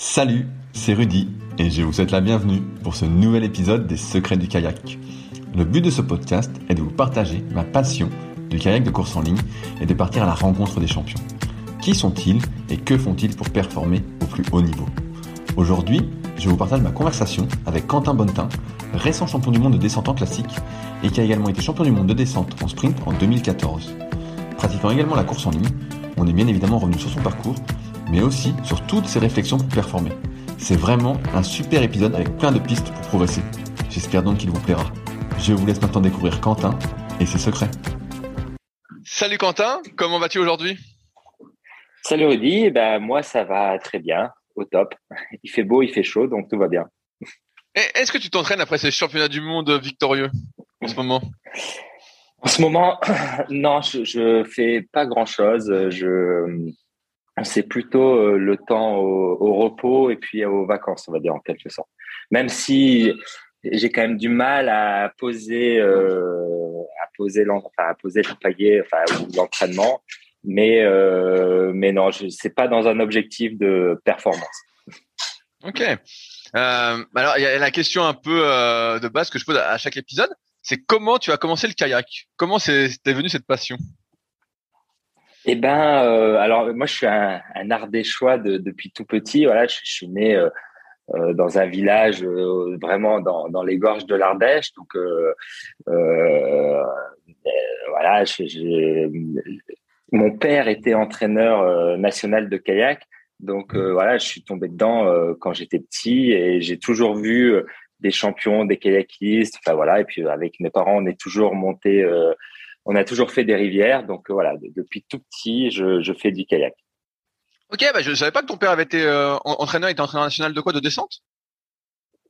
Salut, c'est Rudy et je vous souhaite la bienvenue pour ce nouvel épisode des Secrets du kayak. Le but de ce podcast est de vous partager ma passion du kayak de course en ligne et de partir à la rencontre des champions. Qui sont-ils et que font-ils pour performer au plus haut niveau? Aujourd'hui, je vous partage ma conversation avec Quentin Bonnetin, récent champion du monde de descente en classique et qui a également été champion du monde de descente en sprint en 2014. Pratiquant également la course en ligne, on est bien évidemment revenu sur son parcours mais aussi sur toutes ses réflexions pour performer. C'est vraiment un super épisode avec plein de pistes pour progresser. J'espère donc qu'il vous plaira. Je vous laisse maintenant découvrir Quentin et ses secrets. Salut Quentin, comment vas-tu aujourd'hui? Salut Rudy, eh ben, moi ça va très bien, au top. Il fait beau, il fait chaud, donc tout va bien. Est-ce que tu t'entraînes après ces championnats du monde victorieux en ce moment? En ce moment, non, je, je fais pas grand-chose. Je, c'est plutôt euh, le temps au, repos et puis aux vacances, on va dire en quelque sorte. Même si j'ai quand même du mal à poser, euh, à poser, enfin, à poser le paillet, enfin, l'entraînement, mais euh, mais non, c'est pas dans un objectif de performance. Ok. Euh, alors il y a la question un peu de base que je pose à chaque épisode, c'est comment tu as commencé le kayak? Comment c'est venu cette passion? Eh ben, euh, alors moi je suis un, un ardéchois de, depuis tout petit. Voilà, je, suis né euh, euh, dans un village vraiment dans, dans, les gorges de l'Ardèche. Donc voilà, mon père était entraîneur national de kayak. Donc voilà, je suis tombé dedans quand j'étais petit et j'ai toujours vu des champions, des kayakistes. Enfin voilà, et puis avec mes parents, on est toujours monté on a toujours fait des rivières. Donc euh, voilà, depuis tout petit, je, fais du kayak. Ok, bah je ne savais pas que ton père avait été euh, entraîneur, il était entraîneur national de quoi De descente?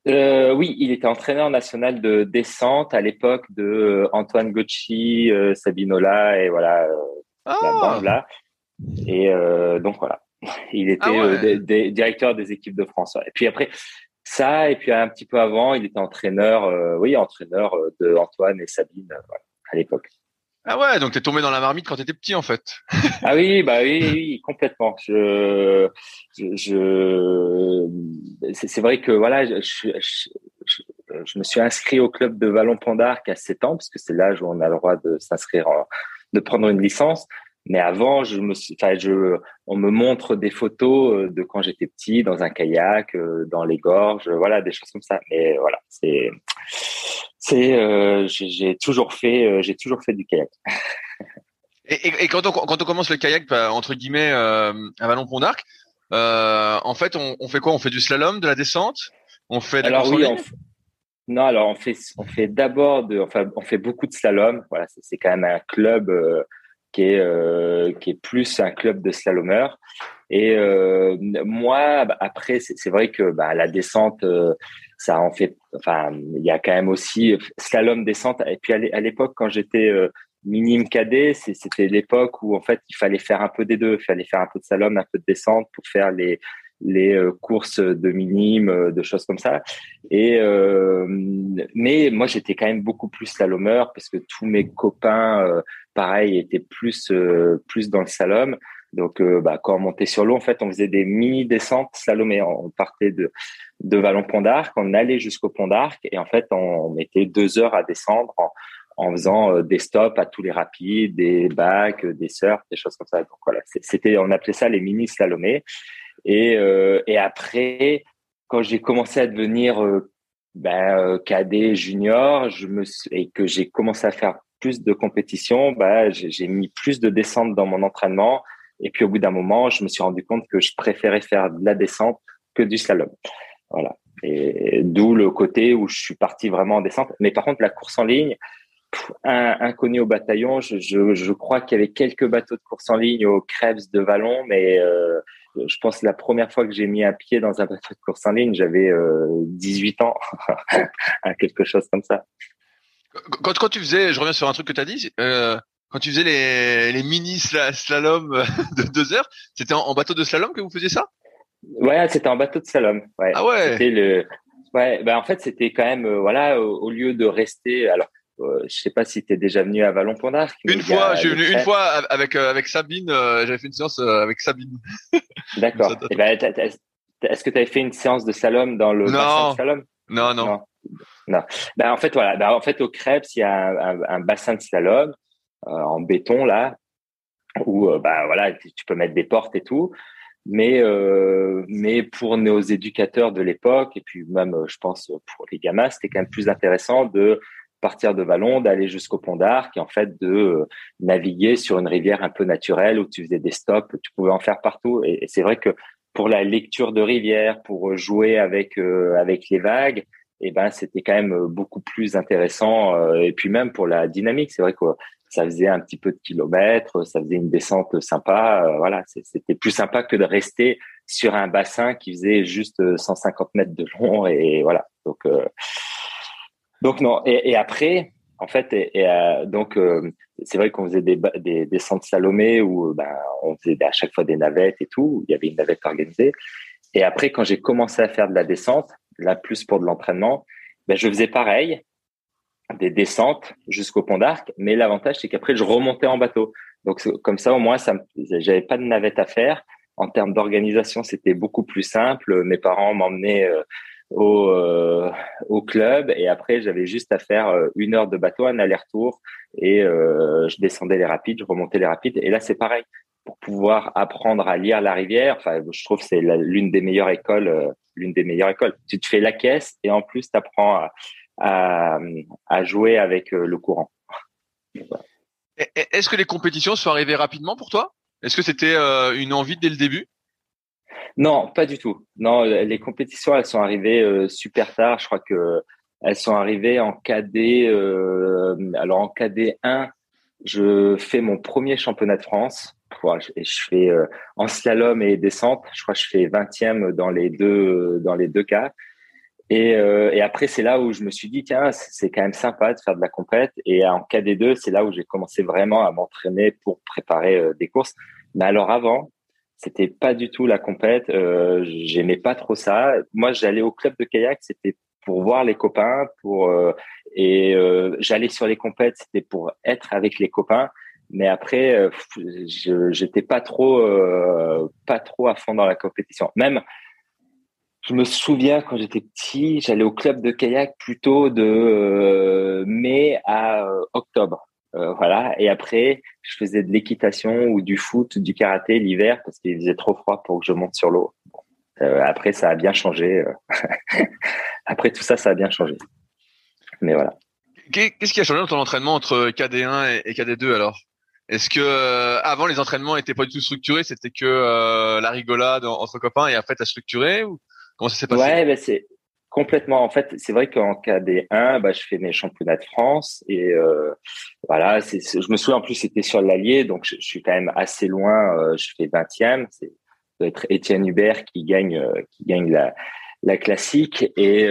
Euh, Oui, il était entraîneur national de descente à l'époque de Antoine Gocci, Sabinola et voilà la ah! bande là. Et donc voilà, il était ah directeur des équipes de France. Et puis après ça, et puis un petit peu avant, il était entraîneur, oui, entraîneur de Antoine et Sabine à l'époque. Ah ouais, donc t'es tombé dans la marmite quand t'étais petit en fait. ah oui, bah oui, oui complètement. C'est vrai que voilà, je, me suis inscrit au club de Vallon Pont d'Arc à 7 ans parce que c'est l'âge où on a le droit de s'inscrire, de prendre une licence. Mais avant, je me suis, enfin, je, on me montre des photos euh, de quand j'étais petit dans un kayak, euh, dans les gorges, voilà, des choses comme ça. Mais voilà, c'est, c'est euh, j'ai toujours fait euh, j'ai toujours fait du kayak. et, et, quand on quand on commence le kayak bah, entre guillemets euh, à Vallon Pont d'Arc, en fait on, on, fait quoi? On fait du slalom, de la descente? On fait de alors oui, non alors on fait on fait d'abord de enfin on fait beaucoup de slalom. Voilà c'est quand même un club qui est qui est plus un club de slalomeurs. Et moi bah, après c'est vrai que bah, la descente ça en fait, enfin, il y a quand même aussi slalom descente. Et puis à l'époque, quand j'étais euh, minime cadet, c'était l'époque où en fait il fallait faire un peu des deux. Il fallait faire un peu de slalom, un peu de descente pour faire les les euh, courses de minimes, euh, de choses comme ça. Et euh, mais moi j'étais quand même beaucoup plus slalomeur parce que tous mes copains, pareil, étaient plus plus dans le slalom. Donc bah, quand on montait sur l'eau, en fait, on faisait des mini descentes slalomées. On partait de de Vallon Pont d'Arc, on allait jusqu'au Pont d'Arc et en fait on mettait deux heures à descendre en, en faisant des stops à tous les rapides, des bacs, des surfs, des choses comme ça. Donc voilà, c'était, on appelait ça les mini slalomés. Et, euh, et après, quand j'ai commencé à devenir euh, ben, euh, cadet junior, et que j'ai commencé à faire plus de compétition, bah, j'ai mis plus de descente dans mon entraînement. Et puis au bout d'un moment, je me suis rendu compte que je préférais faire de la descente que du slalom. Voilà. Et d'où le côté où je suis parti vraiment en descente. Mais par contre, la course en ligne, un, inconnu au bataillon, je, crois qu'il y avait quelques bateaux de course en ligne au Krebs de Vallon, mais je pense que la première fois que j'ai mis un pied dans un bateau de course en ligne, j'avais 18 euh, ans, quelque chose comme ça. Quand, quand tu faisais, je reviens sur un truc que tu as dit, euh, quand tu faisais les, les mini slalom de deux heures, c'était en, bateau de slalom que vous faisiez ça? Ouais, c'était en bateau de slalom. Ouais. Ah ouais? C'était le, ouais, ben en fait c'était quand même, euh, voilà, au, lieu de rester, alors euh, je sais pas si tu es déjà venu à Vallon Pont d'Arc. Une fois, j'ai venu une fois avec euh, avec Sabine. Euh, j'avais fait une séance avec Sabine. D'accord. Eh ben, est-ce que tu avais fait une séance de slalom dans le bassin de slalom? Non, non, non, Ben, en fait, voilà. Ben, en fait, au Krebs, il y a un, bassin de slalom en béton là, où ben, voilà, tu peux mettre des portes et tout. Mais mais pour nos éducateurs de l'époque et puis même, je pense pour les gamins, c'était quand même plus intéressant de partir de Vallon, d'aller jusqu'au pont d'Arc et en fait de euh, naviguer sur une rivière un peu naturelle où tu faisais des stops, tu pouvais en faire partout. Et, c'est vrai que pour la lecture de rivière, pour jouer avec euh, avec les vagues, eh ben c'était quand même beaucoup plus intéressant. Euh, et puis même pour la dynamique, c'est vrai que ça faisait un petit peu de kilomètres, ça faisait une descente sympa. voilà, c'était plus sympa que de rester sur un bassin qui faisait juste 150 mètres de long. Et, voilà, donc donc non. Et, et, après, en fait, et, euh, donc euh, c'est vrai qu'on faisait des, des, des centres Salomé où ben, on faisait à chaque fois des navettes et tout. Il y avait une navette organisée. Et après, quand j'ai commencé à faire de la descente, là plus pour de l'entraînement, ben, je faisais pareil, des descentes jusqu'au pont d'Arc. Mais l'avantage, c'est qu'après, je remontais en bateau. Donc comme ça, au moins, ça, j'avais pas de navette à faire. En termes d'organisation, c'était beaucoup plus simple. Mes parents m'emmenaient euh, au, euh, au club et après j'avais juste à faire euh, une heure de bateau, un aller-retour et euh, je descendais les rapides, je remontais les rapides et là c'est pareil pour pouvoir apprendre à lire la rivière. Enfin, je trouve c'est l'une des meilleures écoles, l'une des meilleures écoles. Tu te fais la caisse et en plus tu apprends à, à, à, jouer avec le courant. Est-ce que les compétitions sont arrivées rapidement pour toi? Est-ce que c'était une envie dès le début? Non, pas du tout. Non, les compétitions, elles sont arrivées euh, super tard. Je crois que elles sont arrivées en KD. Euh, alors en KD 1, je fais mon premier championnat de France. Et je fais euh, en slalom et descente. Je crois que je fais 20e dans les deux dans les deux cas. Et, et après, c'est là où je me suis dit, tiens, c'est quand même sympa de faire de la compète. Et en KD2, c'est là où j'ai commencé vraiment à m'entraîner pour préparer des courses. Mais alors avant, c'était pas du tout la compète. Euh, J'aimais pas trop ça. Moi, j'allais au club de kayak, c'était pour voir les copains, pour euh, et euh, j'allais sur les compètes, c'était pour être avec les copains. Mais après, euh, j'étais pas trop euh, pas trop à fond dans la compétition. Même, je me souviens quand j'étais petit, j'allais au club de kayak plutôt de mai à octobre. Euh, voilà. Et après, je faisais de l'équitation ou du foot, du karaté l'hiver parce qu'il faisait trop froid pour que je monte sur l'eau. Euh, après, ça a bien changé. Euh. après tout ça, ça a bien changé. Mais voilà. Qu'est-ce qui a changé dans ton entraînement entre KD1 et KD2 alors? Est-ce que avant les entraînements étaient pas du tout structurés, c'était que la rigolade entre copains et après as structuré ou? Comment ça s'est passé? Ouais, ben c'est Complètement. En fait, c'est vrai qu'en KD1, bah, je fais mes championnats de France et euh, voilà. Je me souviens en plus c'était sur l'Allier, donc je, suis quand même assez loin. Euh, je fais 20e. C'est doit être Étienne Hubert qui gagne euh, qui gagne la la classique et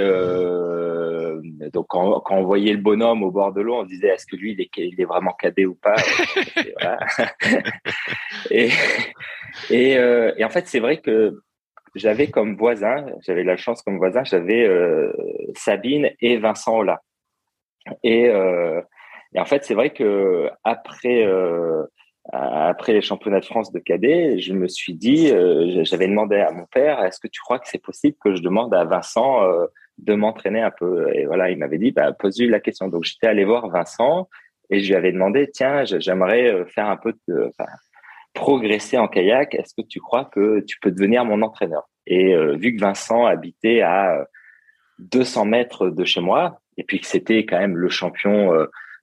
donc quand, on voyait le bonhomme au bord de l'eau, on disait est-ce que lui il est, il est vraiment cadet ou pas? Et, en fait c'est vrai que j'avais comme voisin, j'avais la chance comme voisin, j'avais euh, Sabine et Vincent Ola. Et, euh, et en fait, c'est vrai que euh, après les championnats de France de cadet, je me suis dit, j'avais demandé à mon père, est-ce que tu crois que c'est possible que je demande à Vincent de m'entraîner un peu? Et voilà, il m'avait dit, bah, pose-lui la question. Donc j'étais allé voir Vincent et je lui avais demandé, tiens, j'aimerais faire un peu de, progresser en kayak. Est-ce que tu crois que tu peux devenir mon entraîneur? Et vu que Vincent habitait à 200 mètres de chez moi et puis que c'était quand même le champion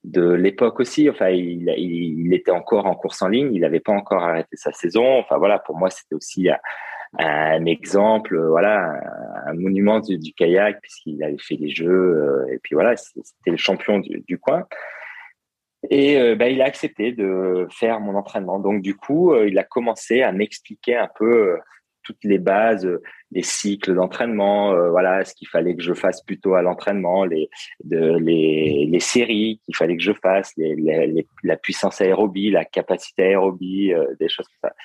de l'époque aussi. Enfin, il, était encore en course en ligne, il n'avait pas encore arrêté sa saison. Enfin voilà, pour moi c'était aussi un, exemple, voilà, un, monument du, kayak puisqu'il avait fait les jeux euh, et puis voilà, c'était le champion du, coin. Et euh, bah, il a accepté de faire mon entraînement. Donc du coup, euh, il a commencé à m'expliquer un peu toutes les bases, les cycles d'entraînement, euh, voilà, ce qu'il fallait que je fasse plutôt à l'entraînement, les, les, les séries qu'il fallait que je fasse, la puissance aérobie, la capacité aérobie, euh, des choses comme ça.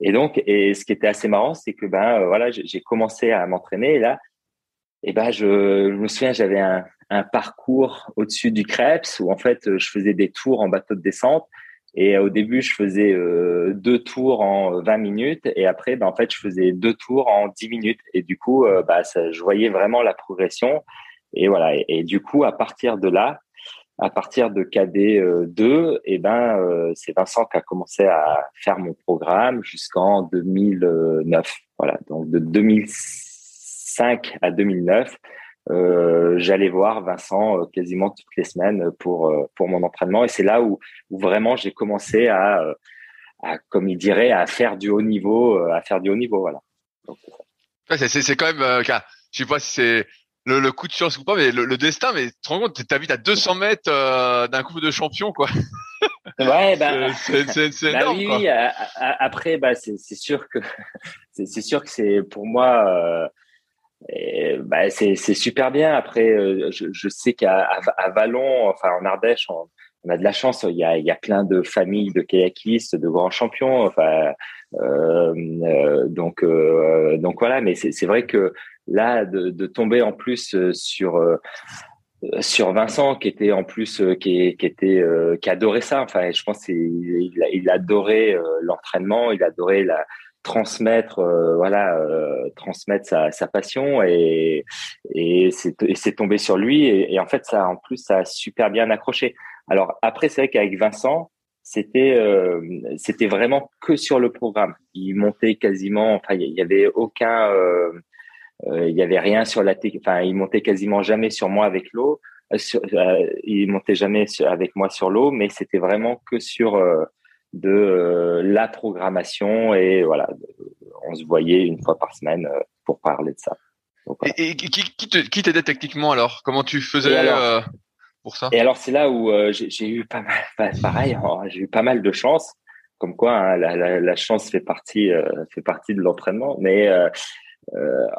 Et donc, et ce qui était assez marrant, c'est que ben euh, voilà, j'ai commencé à m'entraîner et là, et ben je, je me souviens, j'avais un, un parcours au-dessus du Krebs où en fait je faisais des tours en bateau de descente et euh, au début, je faisais euh, deux tours en 20 minutes et après, ben, en fait, je faisais deux tours en 10 minutes. Et du coup, bah, ça, je voyais vraiment la progression. Et voilà. Et, du coup, à partir de là, à partir de KD 2, et ben, c'est Vincent qui a commencé à faire mon programme jusqu'en 2009. Voilà. Donc de 2005 à 2009, euh, j'allais voir Vincent euh, quasiment toutes les semaines pour euh, pour mon entraînement. Et c'est là où, où vraiment j'ai commencé à, à comme il dirait à faire du haut niveau à faire du haut niveau voilà. C'est c'est quand même je sais pas si c'est le, le, coup de chance ou pas mais le, destin mais tu te rends compte t'habites à 200 mètres d'un couple de champions quoi. Ouais ben c'est bah énorme, oui, oui après bah c'est sûr que c'est sûr que c'est pour moi bah, c'est super bien. Après, euh, je, sais qu'à à, Vallon, enfin en Ardèche, on, a de la chance. Il y a, plein de familles de kayakistes, de grands champions. Enfin, euh, euh donc voilà. Mais c'est vrai que là, de, tomber en plus sur sur Vincent qui était en plus qui, était qui adorait ça enfin je pense il, il, il adorait l'entraînement il adorait la transmettre euh, voilà euh, transmettre sa, passion et et c'est tombé sur lui et, en fait ça en plus ça a super bien accroché. Alors après c'est vrai qu'avec Vincent c'était euh, c'était vraiment que sur le programme. Il montait quasiment enfin il y avait aucun il y avait rien sur la enfin il montait quasiment jamais sur moi avec l'eau il montait jamais avec moi sur l'eau mais c'était vraiment que sur de euh, la programmation et voilà, on se voyait une fois par semaine euh, pour parler de ça. Et, qui, qui t'aidait techniquement alors? Comment tu faisais euh, pour ça? Et alors c'est là où j'ai eu pas mal, pareil, hein, j'ai eu pas mal de chance. Comme quoi, hein, la, la, la, chance fait partie fait partie de l'entraînement. Mais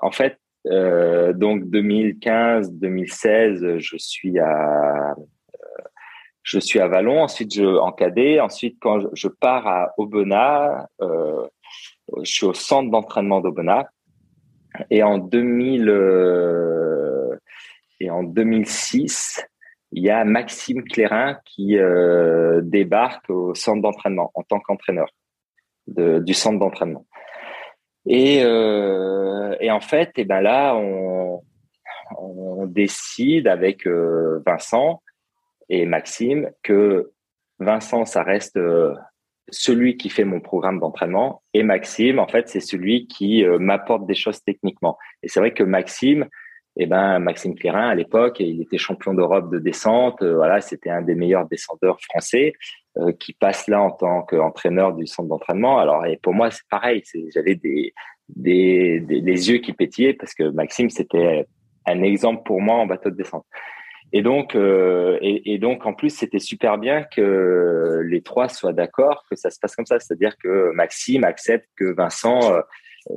en fait, donc 2015-2016, je suis à je suis à Vallon, ensuite je en cadet, ensuite quand je, pars à Aubenas, euh, je suis au centre d'entraînement d'Aubenas et en 2000 euh, 2006, il y a Maxime Clérin qui euh, débarque au centre d'entraînement en tant qu'entraîneur du centre d'entraînement. Et, en fait, et eh ben là, on, décide avec Vincent et Maxime que Vincent, ça reste euh, celui qui fait mon programme d'entraînement et Maxime, en fait, c'est celui qui euh, m'apporte des choses techniquement. Et c'est vrai que Maxime, eh ben Maxime Clérin à l'époque, il était champion d'Europe de descente. Euh, voilà, c'était un des meilleurs descendeurs français qui passe là en tant qu'entraîneur du centre d'entraînement. Alors et pour moi c'est pareil, j'avais des, des, des, des yeux qui pétillaient parce que Maxime c'était un exemple pour moi en bateau de descente. Et donc, euh, et, donc en plus, c'était super bien que les trois soient d'accord que ça se passe comme ça, c'est-à-dire que Maxime accepte que Vincent euh,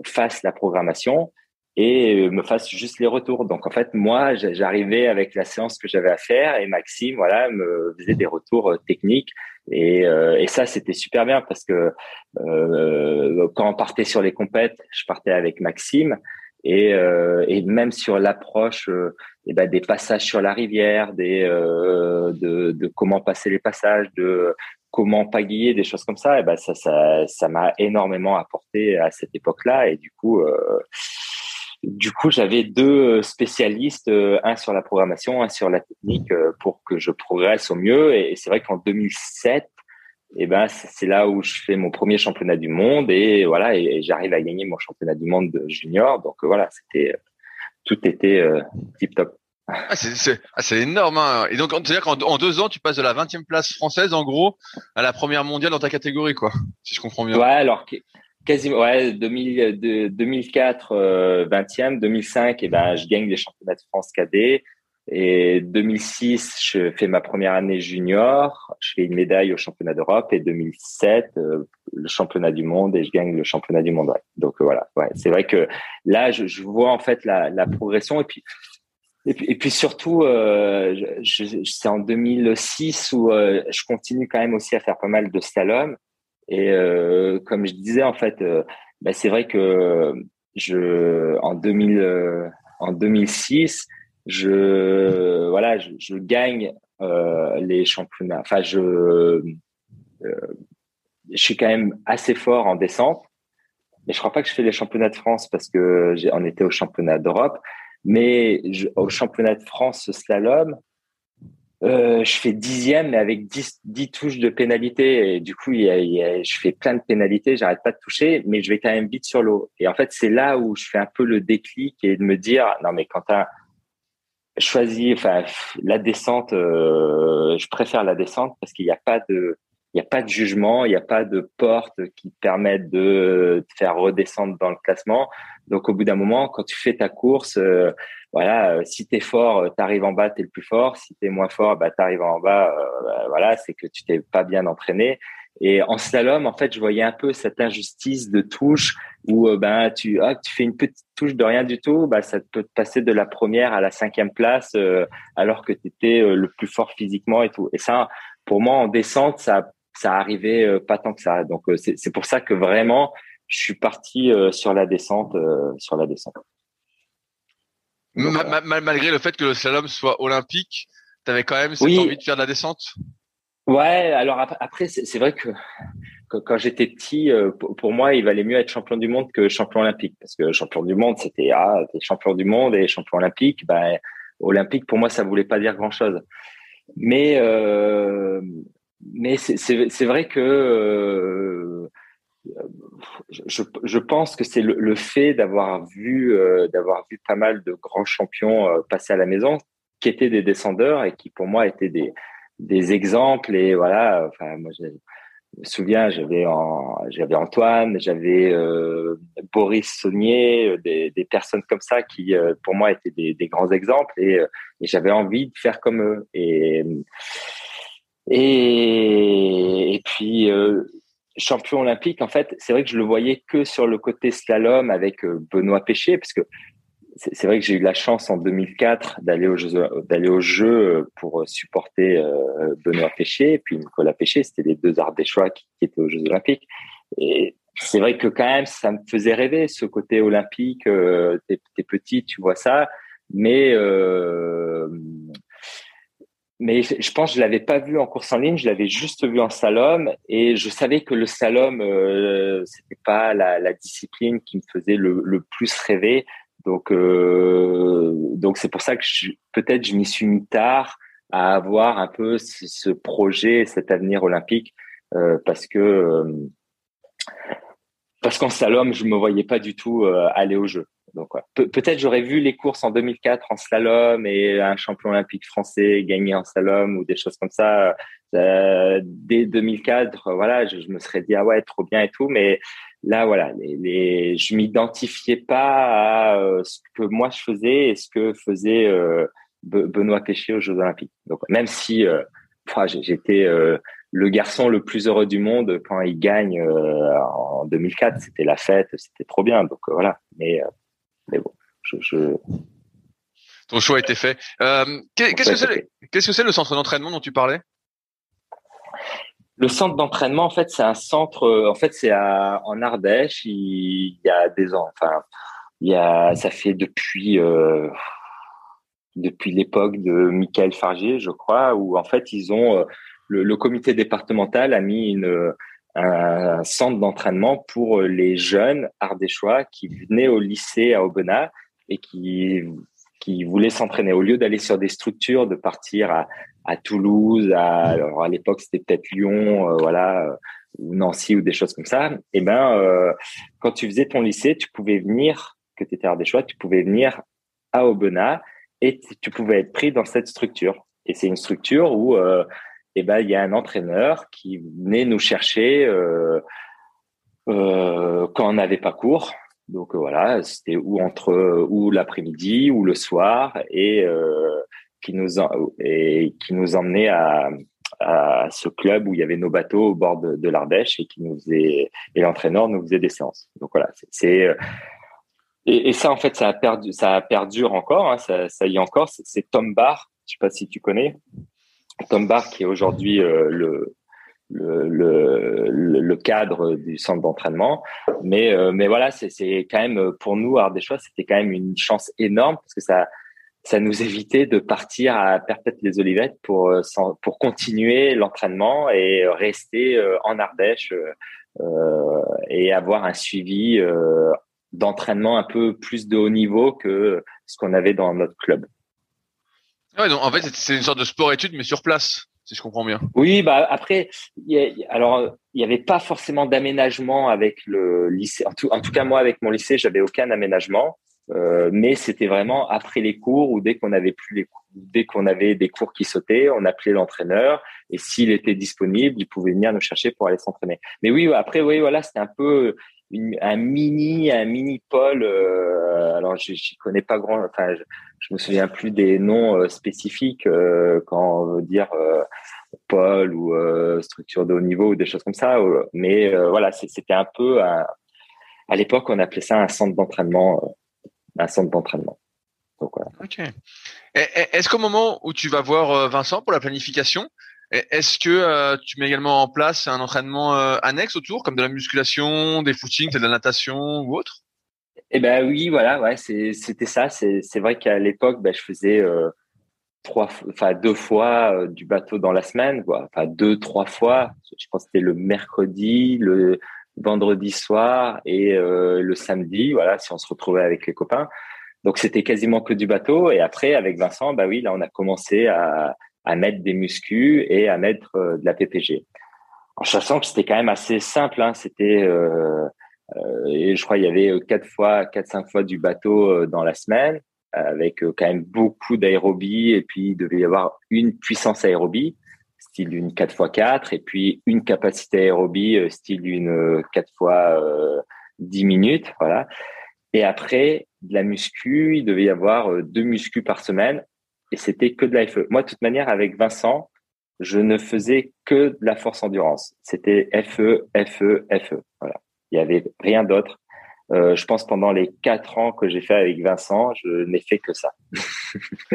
fasse la programmation et me fasse juste les retours. Donc en fait, moi, j'arrivais avec la séance que j'avais à faire et Maxime, voilà, me faisait des retours techniques. Et, et ça, c'était super bien parce que euh, quand on partait sur les compètes, je partais avec Maxime. Et, euh, et même sur l'approche euh, eh ben, des passages sur la rivière, des, euh, de, de, comment passer les passages, de comment pagayer, des choses comme ça, et eh ben, ça, ça, ça m'a énormément apporté à cette époque-là. Et du coup, euh, du coup, j'avais deux spécialistes, euh, un sur la programmation, un sur la technique, pour que je progresse au mieux. Et c'est vrai qu'en 2007, et ben c'est là où je fais mon premier championnat du monde et voilà et, j'arrive à gagner mon championnat du monde de junior. Donc voilà c'était tout était euh, tip top ah, c'est ah, énorme hein. et donc c'est à dire qu'en deux ans tu passes de la 20e place française en gros à la première mondiale dans ta catégorie quoi si je comprends bien. Ouais alors quasiment ouais 2000, de, 2004 euh, 20e 2005 et ben je gagne les championnats de France cadet et 2006, je fais ma première année junior, je fais une médaille au championnat d'Europe. Et 2007, euh, le championnat du monde et je gagne le championnat du monde. Donc euh, voilà, ouais, c'est vrai que là, je, je vois en fait la, la, progression. Et puis, et puis, et puis surtout, euh, c'est en 2006 où euh, je continue quand même aussi à faire pas mal de slalom. Et comme je disais, en fait, bah, c'est vrai que je en 2000, en 2006 je voilà, je, je gagne euh, les championnats. Enfin, je euh, je suis quand même assez fort en descente, mais je crois pas que je fais les championnats de France parce que j'ai on était au championnat d'Europe, mais au championnat de France slalom. Euh, je fais dixième, mais avec dix, dix touches de pénalité. Et du coup, il y a, il y a, je fais plein de pénalités, j'arrête pas de toucher, mais je vais quand même vite sur l'eau. Et en fait, c'est là où je fais un peu le déclic et de me dire, non, mais quand tu choisi, enfin, la descente, euh, je préfère la descente parce qu'il n'y a pas de, il n'y a pas de jugement, il n'y a pas de porte qui permettent de te faire redescendre dans le classement. Donc, au bout d'un moment, quand tu fais ta course, euh, voilà, euh, si t'es fort, t'arrives en bas, t'es le plus fort. Si t'es moins fort, bah t'arrives en bas, bah, voilà, c'est que tu t'es pas bien entraîné. Et en slalom, en fait, je voyais un peu cette injustice de touche où euh, ben tu ah, tu fais une petite touche de rien du tout, bah ça peut te passer de la première à la cinquième place euh, alors que tu étais euh, le plus fort physiquement et tout. Et ça, pour moi, en descente, ça ça arrivait pas tant que ça. Donc c'est c'est pour ça que vraiment je suis parti sur la descente sur la descente. malgré le fait que le slalom soit olympique, tu avais quand même cette envie de faire de la descente? Ouais, alors après, c'est vrai que quand j'étais petit, euh, pour moi, il valait mieux être champion du monde que champion olympique. Parce que champion du monde, c'était ah, t'es champion du monde et champion olympique. Ben, olympique, pour moi, ça voulait pas dire grand chose. Mais euh, mais c'est vrai que euh, je, je, pense que c'est le, le, fait d'avoir vu euh, d'avoir vu pas mal de grands champions euh, passer à la maison, qui étaient des descendeurs et qui pour moi étaient des des exemples et voilà enfin moi je me souviens j'avais Antoine j'avais euh, Boris Saunier euh, des, personnes comme ça qui euh, pour moi étaient des, grands exemples et, j'avais envie de faire comme eux et et, et puis champion olympique en fait c'est vrai que je le voyais que sur le côté slalom avec Benoît Péché parce que c'est vrai que j'ai eu la chance en 2004 d'aller aux jeux euh, pour supporter euh, Benoît Péché et puis Nicolas Péché. C'était les deux Ardéchois qui, qui étaient aux Jeux Olympiques. Et c'est vrai que quand même, ça me faisait rêver ce côté olympique. Euh, t'es, es petit, tu vois ça, mais euh, mais je pense que je l'avais pas vu en course en ligne, je l'avais juste vu en slalom et je savais que le slalom euh, c'était pas la, discipline qui me faisait le plus rêver. Donc, euh, donc c'est pour ça que peut-être je m'y suis mis tard à avoir un peu ce, projet, cet avenir olympique, euh, parce que euh, parce qu'en slalom, je me voyais pas du tout aller au jeu. Donc peut-être j'aurais vu les courses en 2004 en slalom et un champion olympique français gagner en slalom ou des choses comme ça. Dès 2004, voilà, je, je, me serais dit ah ouais trop bien et tout, mais là voilà, les, les je m'identifiais pas à euh, ce que moi je faisais et ce que faisait euh, Benoît Péché aux Jeux Olympiques. Donc même si euh, j'étais le garçon le plus heureux du monde quand il gagne en 2004, c'était la fête, c'était trop bien. Donc voilà, mais mais bon. je, Ton choix a été fait. Euh, qu'est-ce que c'est Qu'est-ce que c'est le centre d'entraînement dont tu parlais? Le centre d'entraînement, en fait, c'est un centre. Euh, en fait, c'est en Ardèche. Il, y a des ans. Enfin, il y a. Ça fait depuis euh, depuis l'époque de Michael Fargier, je crois, où en fait ils ont euh, le, le, comité départemental a mis une, un centre d'entraînement pour les jeunes ardéchois qui venaient au lycée à Aubenas et qui qui voulaient s'entraîner au lieu d'aller sur des structures, de partir à, à Toulouse, à, alors à l'époque c'était peut-être Lyon, euh, voilà, euh, ou Nancy ou des choses comme ça. Et eh ben, euh, quand tu faisais ton lycée, tu pouvais venir, que tu étais ardéchois, tu pouvais venir à Aubenas et tu pouvais être pris dans cette structure. Et c'est une structure où euh, eh ben il y a un entraîneur qui venait nous chercher quand on n'avait pas cours. Donc voilà, c'était ou entre ou l'après-midi ou le soir et qui nous emmenait à, ce club où il y avait nos bateaux au bord de, l'Ardèche et qui nous faisait et l'entraîneur nous faisait des séances. Donc voilà, c'est et, et, ça, en fait, ça a perdu, ça perdure encore. Hein, ça, y est encore. C'est Tom Barr. Je sais pas si tu connais. Tom Barr, qui est aujourd'hui euh, le, cadre du centre d'entraînement. Mais, euh, voilà, c'est quand même pour nous, Ardéchois, c'était quand même une chance énorme parce que ça, ça nous évitait de partir à Perpète les Olivettes pour, euh, pour continuer l'entraînement et rester en Ardèche euh, et avoir un suivi d'entraînement un peu plus de haut niveau que ce qu'on avait dans notre club. Ouais, donc en fait, c'est une sorte de sport-études, mais sur place, si je comprends bien. Oui, bah après, alors il n'y avait pas forcément d'aménagement avec le lycée. En tout, en tout cas, moi, avec mon lycée, j'avais aucun aménagement. Euh, mais c'était vraiment après les cours ou dès qu'on avait plus les dès qu'on avait des cours qui sautaient, on appelait l'entraîneur et s'il était disponible, il pouvait venir nous chercher pour aller s'entraîner. Mais oui, après, oui, voilà, c'était un peu, un mini un mini pôle euh, alors j'y connais pas grand enfin je, je, me souviens plus des noms euh, spécifiques euh, quand on veut dire euh, pôle ou structure de haut niveau ou des choses comme ça mais voilà c'était un peu à l'époque on appelait ça un centre d'entraînement un centre d'entraînement donc voilà ok est-ce qu'au moment où tu vas voir Vincent pour la planification est-ce que euh, tu mets également en place un entraînement euh, annexe autour, comme de la musculation, des footings, de la natation ou autre? Eh ben oui, voilà, ouais, c'était ça. C'est vrai qu'à l'époque, ben, je faisais euh, trois, enfin deux fois du bateau dans la semaine, quoi. Enfin deux, trois fois. Je pense que c'était le mercredi, le vendredi soir et le samedi. Voilà, si on se retrouvait avec les copains. Donc c'était quasiment que du bateau. Et après, avec Vincent, bah oui, là on a commencé à mettre des muscles et à mettre euh, de la PPG. En sachant que c'était quand même assez simple, hein, c'était euh, euh, je crois il y avait quatre fois, quatre cinq fois du bateau dans la semaine, avec quand même beaucoup d'aérobie et puis il devait y avoir une puissance aérobie style d'une 4x4 et puis une capacité aérobie style d'une 4 fois 10 minutes voilà et après de la muscu il devait y avoir deux muscu par semaine et c'était que de la FE. Moi, de toute manière, avec Vincent, je ne faisais que de la force endurance. C'était FE, FE, FE. Voilà. Il y avait rien d'autre. Euh, je pense pendant les quatre ans que j'ai fait avec Vincent, je n'ai fait que ça.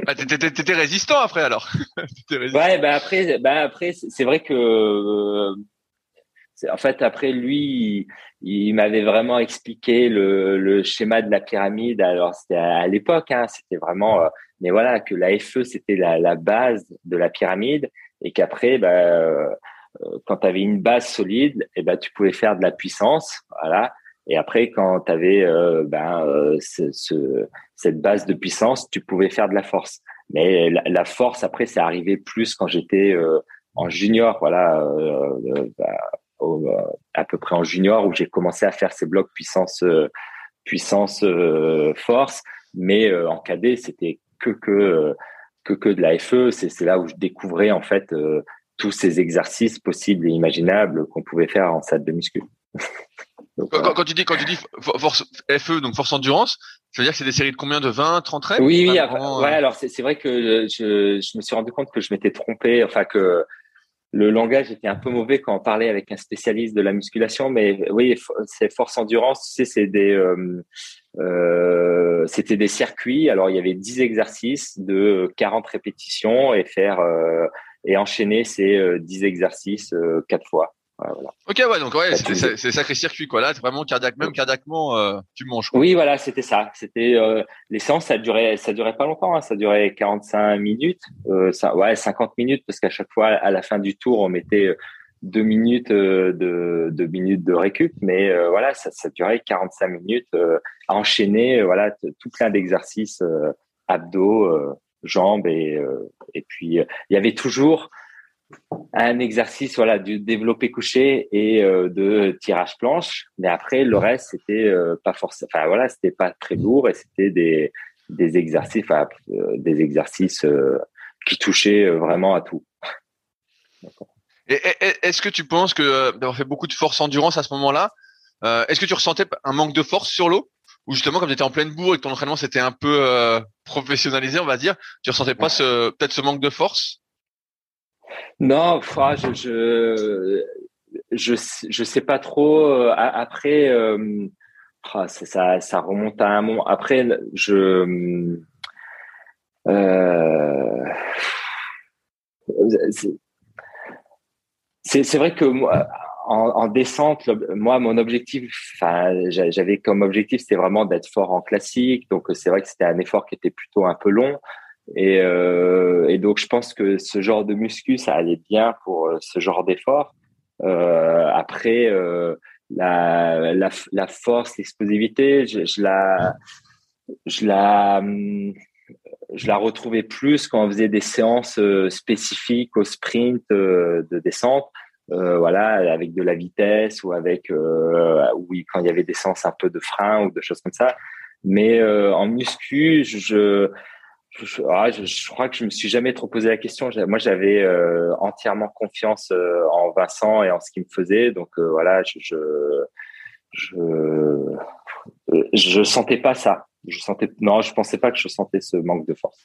ah, t'étais résistant après alors. résistant. Ouais, bah après, bah après, c'est vrai que euh, en fait après lui, il, m'avait vraiment expliqué le, le, schéma de la pyramide. Alors c'était à, l'époque, hein, c'était vraiment euh, mais voilà que la FE c'était la, la, base de la pyramide et qu'après bah, euh, quand tu avais une base solide et eh ben tu pouvais faire de la puissance voilà et après quand tu avais euh, ben euh, ce, ce, cette base de puissance tu pouvais faire de la force mais la, force après c'est arrivé plus quand j'étais euh, en junior voilà bah, à peu près en junior où j'ai commencé à faire ces blocs puissance puissance force mais en cadet c'était que que que, que de la FE. C'est là où je découvrais en fait euh, tous ces exercices possibles et imaginables qu'on pouvait faire en salle de muscu. quand, tu dis quand tu dis force FE donc force endurance, ça veut dire que c'est des séries de combien de 20, 30 reps Oui oui, ouais, euh, alors c'est vrai que je, je me suis rendu compte que je m'étais trompé, enfin que le langage était un peu mauvais quand on parlait avec un spécialiste de la musculation, mais oui, c'est force endurance, tu sais, c'est des, euh, euh, c'était des circuits. Alors il y avait 10 exercices de 40 répétitions et faire euh, et enchaîner ces 10 exercices quatre fois. Voilà. Ok, ouais, donc ouais, c'est sacré circuit quoi. Là, vraiment cardiaque, même cardiaquement, euh, tu manges. Oui, voilà, c'était ça. C'était euh, les séances, ça durait, ça durait pas longtemps. Hein. Ça durait 45 minutes, euh, ça, ouais, 50 minutes parce qu'à chaque fois, à la fin du tour, on mettait deux minutes euh, de deux minutes de récup, mais euh, voilà, ça, ça durait 45 minutes à enchaîner, voilà, tout plein d'exercices abdos, jambes et et puis il y avait toujours un exercice voilà du développé couché et euh, de tirage planche. Mais après le reste c'était euh, pas forcément voilà c'était pas très lourd et c'était des des exercices euh, des exercices qui touchaient vraiment à tout. Est-ce que tu penses que d'avoir fait beaucoup de force endurance à ce moment-là est-ce que tu ressentais un manque de force sur l'eau? Ou justement comme tu étais en pleine bourre et que ton entraînement c'était un peu professionnalisé on va dire tu ressentais pas peut-être ce manque de force? Non, je, je, je, sais pas trop. Euh, après, euh, ça, ça remonte à un moment. Après, je. Euh, c'est vrai que moi, en, en, descente, moi, mon objectif, enfin, j'avais comme objectif, c'était vraiment d'être fort en classique. Donc, c'est vrai que c'était un effort qui était plutôt un peu long. Et, euh, et, donc, je pense que ce genre de muscu, ça allait bien pour euh, ce genre d'effort. Euh, après, euh, la, force, l'explosivité, je, je, la, je la, je la retrouvais plus quand on faisait des séances euh, spécifiques au sprint de descente. Euh, voilà, avec de la vitesse ou avec, oui, quand il y avait des séances un peu de frein ou de choses comme ça. Mais en muscu, je, ah, je, je, crois que je me suis jamais trop posé la question. Moi, j'avais euh, entièrement confiance euh, en Vincent et en ce qu'il me faisait. Donc euh, voilà, je, je je je sentais pas ça. Je sentais non, je pensais pas que je sentais ce manque de force.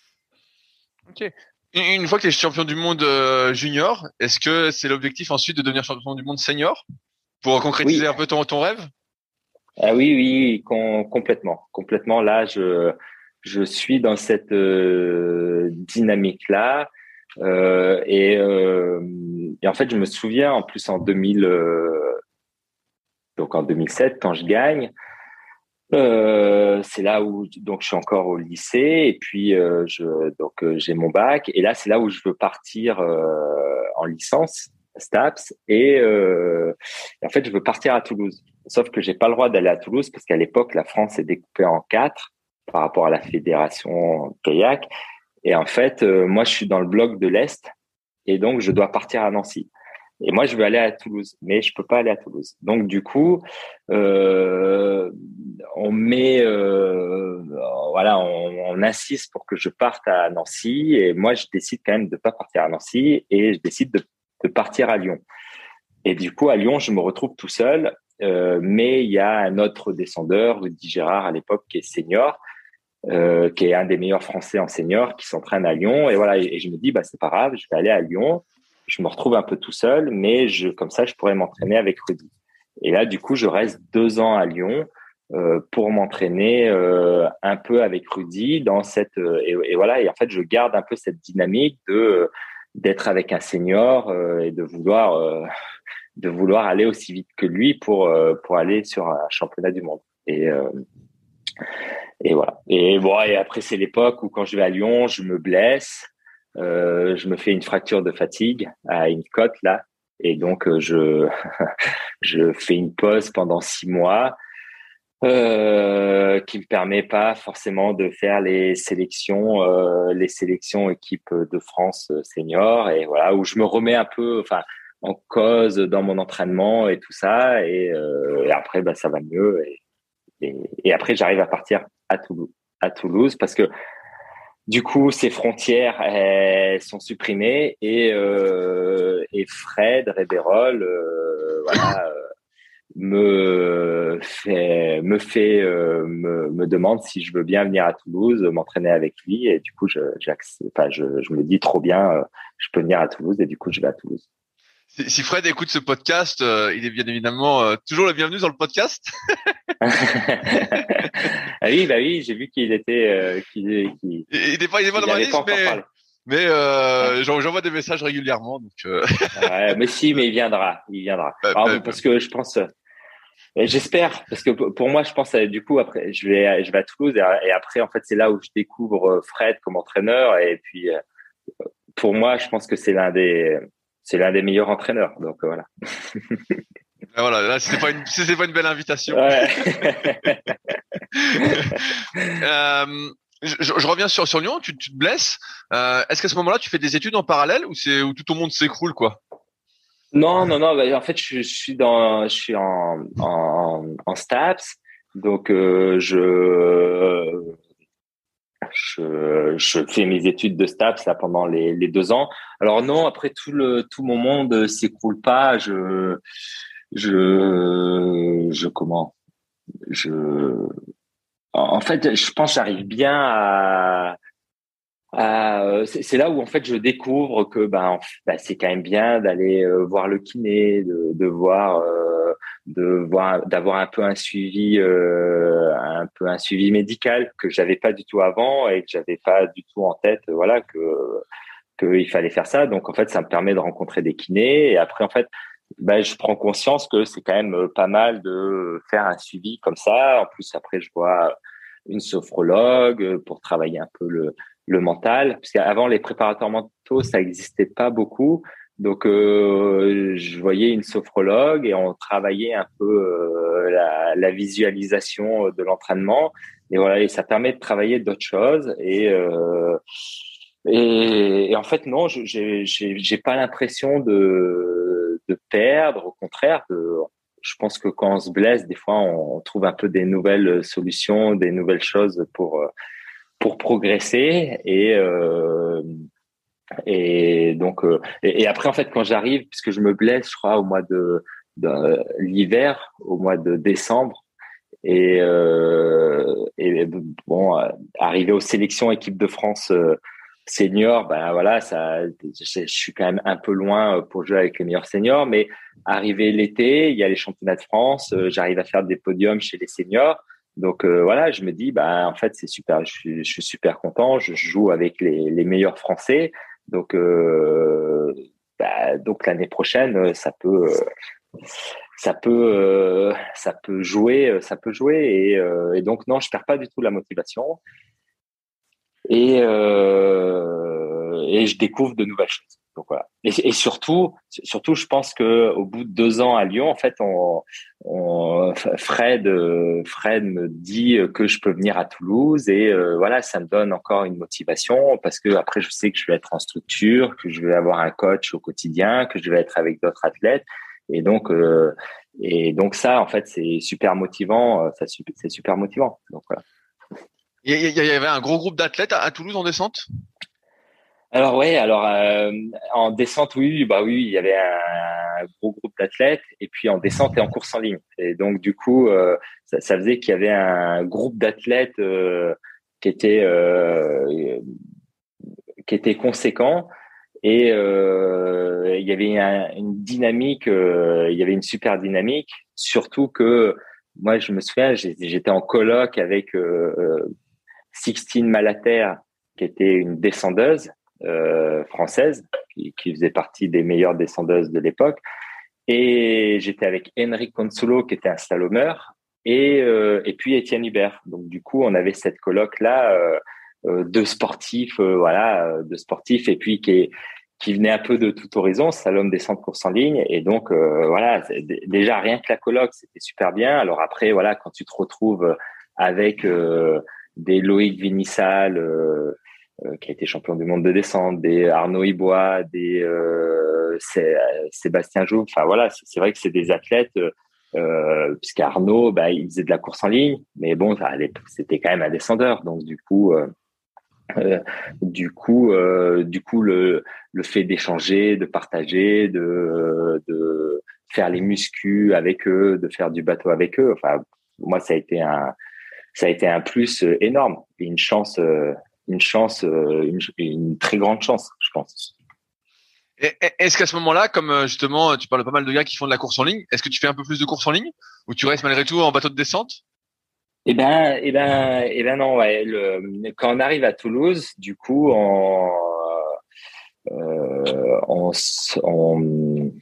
Ok. Une fois que tu es champion du monde junior, est-ce que c'est l'objectif ensuite de devenir champion du monde senior? Pour concrétiser un peu ton, ton rêve? Ah oui, oui, complètement, complètement. Là, je je suis dans cette euh, dynamique-là. Euh, et, euh, et, en fait, je me souviens, en plus en 2000, donc en 2007, quand je gagne, c'est là où donc je suis encore au lycée et puis je donc j'ai mon bac et là c'est là où je veux partir en licence STAPS et, en fait je veux partir à Toulouse. Sauf que j'ai pas le droit d'aller à Toulouse parce qu'à l'époque la France est découpée en quatre par rapport à la fédération kayak. Et en fait, euh, moi, je suis dans le bloc de l'Est et donc je dois partir à Nancy. Et moi, je veux aller à Toulouse, mais je peux pas aller à Toulouse. Donc, du coup, euh, on met, euh, voilà, on, insiste pour que je parte à Nancy. Et moi, je décide quand même de pas partir à Nancy et je décide de, partir à Lyon. Et du coup, à Lyon, je me retrouve tout seul. Mais il y a un autre descendeur, Rudy Gérard à l'époque, qui est senior, euh, qui est un des meilleurs Français en senior, qui s'entraîne à Lyon. Et voilà, et, je me dis, bah c'est pas grave, je vais aller à Lyon. Je me retrouve un peu tout seul, mais je, comme ça, je pourrais m'entraîner avec Rudy. Et là, du coup, je reste deux ans à Lyon euh, pour m'entraîner euh, un peu avec Rudy dans cette euh, et, et, voilà. Et en fait, je garde un peu cette dynamique de d'être avec un senior et de vouloir de vouloir aller aussi vite que lui pour pour aller sur un championnat du monde. Et et voilà. Et bon, et après c'est l'époque où quand je vais à Lyon, je me blesse, euh, je me fais une fracture de fatigue à une côte là, et donc euh, je je fais une pause pendant six mois. Euh, qui me permet pas forcément de faire les sélections, euh, les sélections équipe de France senior et voilà où je me remets un peu, enfin en cause dans mon entraînement et tout ça et, euh, après bah ça va mieux et, après, j'arrive à partir à Toulouse, parce que du coup, ces frontières sont supprimées et, euh, Fred Réberol, euh, voilà, euh, me fait, me euh, me, me, demande si je veux bien venir à Toulouse, m'entraîner avec lui et du coup, je, je me dis trop bien, je peux venir à Toulouse et du coup, je vais à Toulouse. Si Fred écoute ce podcast, euh, il est bien évidemment euh, toujours le bienvenu dans le podcast. ah oui, bah oui, j'ai vu qu'il était, euh, qu'il, il n'est pas, il est pas dans ma liste, mais, mais euh, j'envoie des messages régulièrement. Donc, ouais, mais si, mais il viendra, il viendra. Bah, Alors, bah, parce que je pense, j'espère, parce que pour moi, je pense, du coup, après, je vais, je vais à Toulouse et, après, en fait, c'est là où je découvre Fred comme entraîneur et puis, pour moi, je pense que c'est l'un des c'est l'un des meilleurs entraîneurs. Donc euh, voilà. Ah, voilà, là c'était pas une c'était pas une belle invitation. euh, je, je, reviens sur sur Lyon. Tu, tu te blesses. Euh, Est-ce qu'à ce, moment-là, tu fais des études en parallèle ou c'est où tout le monde s'écroule quoi? Non, non, non. Bah, en fait, je, je, suis dans, je suis en en, en STAPS. Donc euh, je je, fais mes études de STAPS là pendant les, deux ans. Alors non, après tout mon monde s'écroule pas. Je je comment? Je en fait je pense j'arrive bien à c'est là où en fait je découvre que ben, ben c'est quand même bien d'aller euh, voir le kiné, de, de voir, euh, de voir, d'avoir un peu un suivi, euh, un peu un suivi médical que j'avais pas du tout avant et que j'avais pas du tout en tête, voilà que qu'il fallait faire ça. Donc en fait ça me permet de rencontrer des kinés et après en fait ben, je prends conscience que c'est quand même pas mal de faire un suivi comme ça. En plus après je vois une sophrologue pour travailler un peu le le mental, parce qu'avant les préparateurs mentaux, ça n'existait pas beaucoup. Donc, euh, je voyais une sophrologue et on travaillait un peu euh, la, la, visualisation de l'entraînement. Et voilà, et ça permet de travailler d'autres choses. Et, euh, et, en fait, non, j'ai j'ai pas l'impression de, de perdre. Au contraire, de, je pense que quand on se blesse, des fois, on, trouve un peu des nouvelles solutions, des nouvelles choses pour pour progresser et euh, et donc euh, et, après en fait quand j'arrive puisque je me blesse je crois au mois de, de l'hiver au mois de décembre et, euh, et bon arrivé aux sélections équipe de France euh, senior ben voilà ça je, suis quand même un peu loin pour jouer avec les meilleurs seniors mais arrivé l'été il y a les championnats de France j'arrive à faire des podiums chez les seniors. Donc euh, voilà, je me dis, bah en fait c'est super, je suis, je suis, super content, je joue avec les, les meilleurs Français, donc euh, bah, donc l'année prochaine ça peut ça peut ça peut jouer, ça peut jouer et, et, donc non, je perds pas du tout la motivation et et je découvre de nouvelles choses. Donc voilà. Et, surtout, surtout, je pense que au bout de deux ans à Lyon, en fait, on, Fred, Fred me dit que je peux venir à Toulouse et euh, voilà, ça me donne encore une motivation parce que après, je sais que je vais être en structure, que je vais avoir un coach au quotidien, que je vais être avec d'autres athlètes et donc euh, et donc ça, en fait, c'est super motivant. Euh, ça, c'est super motivant. Donc voilà. Il y avait un gros groupe d'athlètes à Toulouse en descente? Alors ouais, alors euh, en descente, oui, bah oui, il y avait un gros groupe d'athlètes, et puis en descente et en course en ligne. Et donc du coup, euh, ça, ça, faisait qu'il y avait un groupe d'athlètes euh, qui était qui était conséquent, et il y avait une dynamique, il y avait une super dynamique, surtout que moi je me souviens, j'étais en colloque avec Sixtine Malater, qui était une descendeuse euh, française qui, faisait partie des meilleures descendeuses de l'époque. Et j'étais avec Henrik Consulo qui était un slalomeur et, euh, et puis Étienne Hubert. Donc du coup, on avait cette colloque là euh, euh de sportifs, voilà, de sportifs et puis qui qui venait un peu de tout horizon, slalom, descente, course en ligne. Et donc, voilà, déjà rien que la colloque, c'était super bien. Alors après, voilà, quand tu te retrouves avec des Loïc Vinissal, qui a été champion du monde de descente, des Arnaud Ibois, des euh, Sébastien Joub. Enfin voilà, c'est vrai que c'est des athlètes. Euh, puisqu'Arnaud, bah, il faisait de la course en ligne, mais bon, c'était quand même un descendeur. Donc du coup, euh, euh, du coup, euh, du coup, le, fait d'échanger, de partager, de, de faire les muscus avec eux, de faire du bateau avec eux. Enfin, moi, ça a été un, ça a été un plus énorme et une chance, une chance, euh, une, une, très grande chance, je pense. Est-ce qu'à ce, moment-là, comme euh, justement tu parles pas mal de gars qui font de la course en ligne, est-ce que tu fais un peu plus de course en ligne ou tu restes malgré tout en bateau de descente? Eh ben, eh ben, eh ben non. Ouais. quand on arrive à Toulouse, du coup, on, euh, on, on,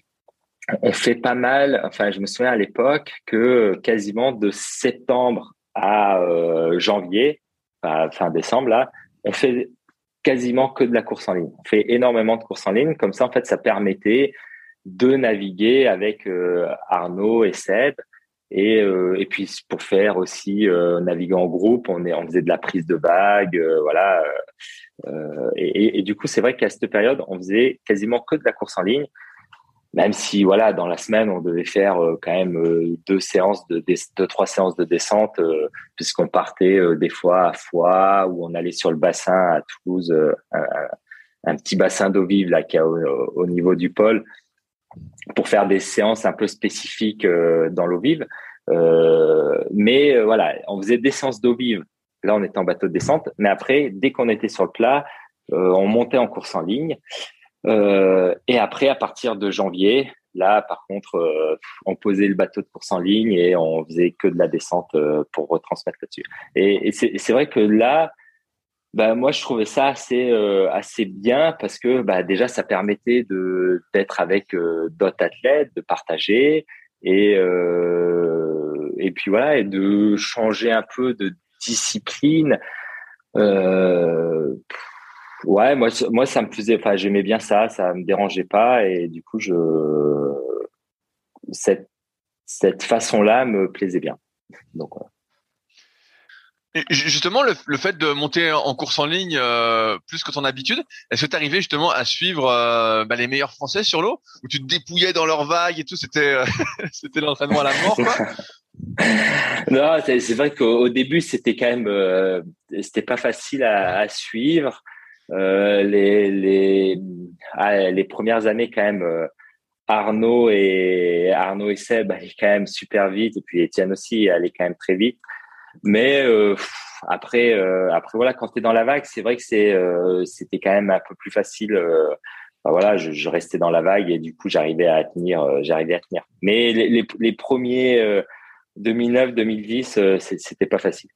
on, fait pas mal. Enfin, je me souviens à l'époque que quasiment de septembre à euh, janvier, fin décembre là, on fait quasiment que de la course en ligne. On fait énormément de courses en ligne. Comme ça, en fait, ça permettait de naviguer avec euh, Arnaud et Seb. Et, euh, et puis pour faire aussi euh, naviguer en groupe, on, est, on faisait de la prise de vagues, voilà. Et, et, du coup, c'est vrai qu'à cette période, on faisait quasiment que de la course en ligne même si voilà dans la semaine on devait faire euh, quand même euh, deux séances de deux trois séances de descente euh, puisqu'on partait des fois à Foix ou on allait sur le bassin à Toulouse un, petit bassin d'eau vive là qui a au, niveau du pôle pour faire des séances un peu spécifiques dans l'eau vive. Mais voilà on faisait des séances d'eau vive. Là on était en bateau de descente. Mais après dès qu'on était sur le plat on montait en course en ligne euh, et après, à partir de janvier, là, par contre, euh, on posait le bateau de course en ligne et on faisait que de la descente euh, pour retransmettre là-dessus. Et, et c'est vrai que là, bah, moi, je trouvais ça assez assez bien parce que bah, déjà, ça permettait de d'être avec d'autres athlètes, de partager et et puis voilà, et de changer un peu de discipline. Euh, ouais, moi, moi, ça me faisait, enfin, j'aimais bien ça, ça me dérangeait pas, et du coup, je, cette, cette façon-là me plaisait bien. Donc, justement, le, le, fait de monter en course en ligne euh, plus que ton habitude, est-ce que tu arrivais justement à suivre euh, bah, les meilleurs Français sur l'eau, où tu te dépouillais dans leurs vagues et tout, c'était euh, c'était l'entraînement à la mort, quoi? Non, c'est vrai qu'au début, c'était quand même, c'était pas facile à, à suivre. Euh, les, les, ah, les premières années quand même, euh, Arnaud et Arnaud et Seb allaient quand même super vite et puis Étienne aussi allait quand même très vite. Mais euh, après, euh, après voilà, quand tu es dans la vague, c'est vrai que c'est c'était quand même un peu plus facile. Enfin, voilà, je, je, restais dans la vague et du coup j'arrivais à tenir, j'arrivais à tenir. Mais les, les, les premiers 2009, 2010, c'était pas facile.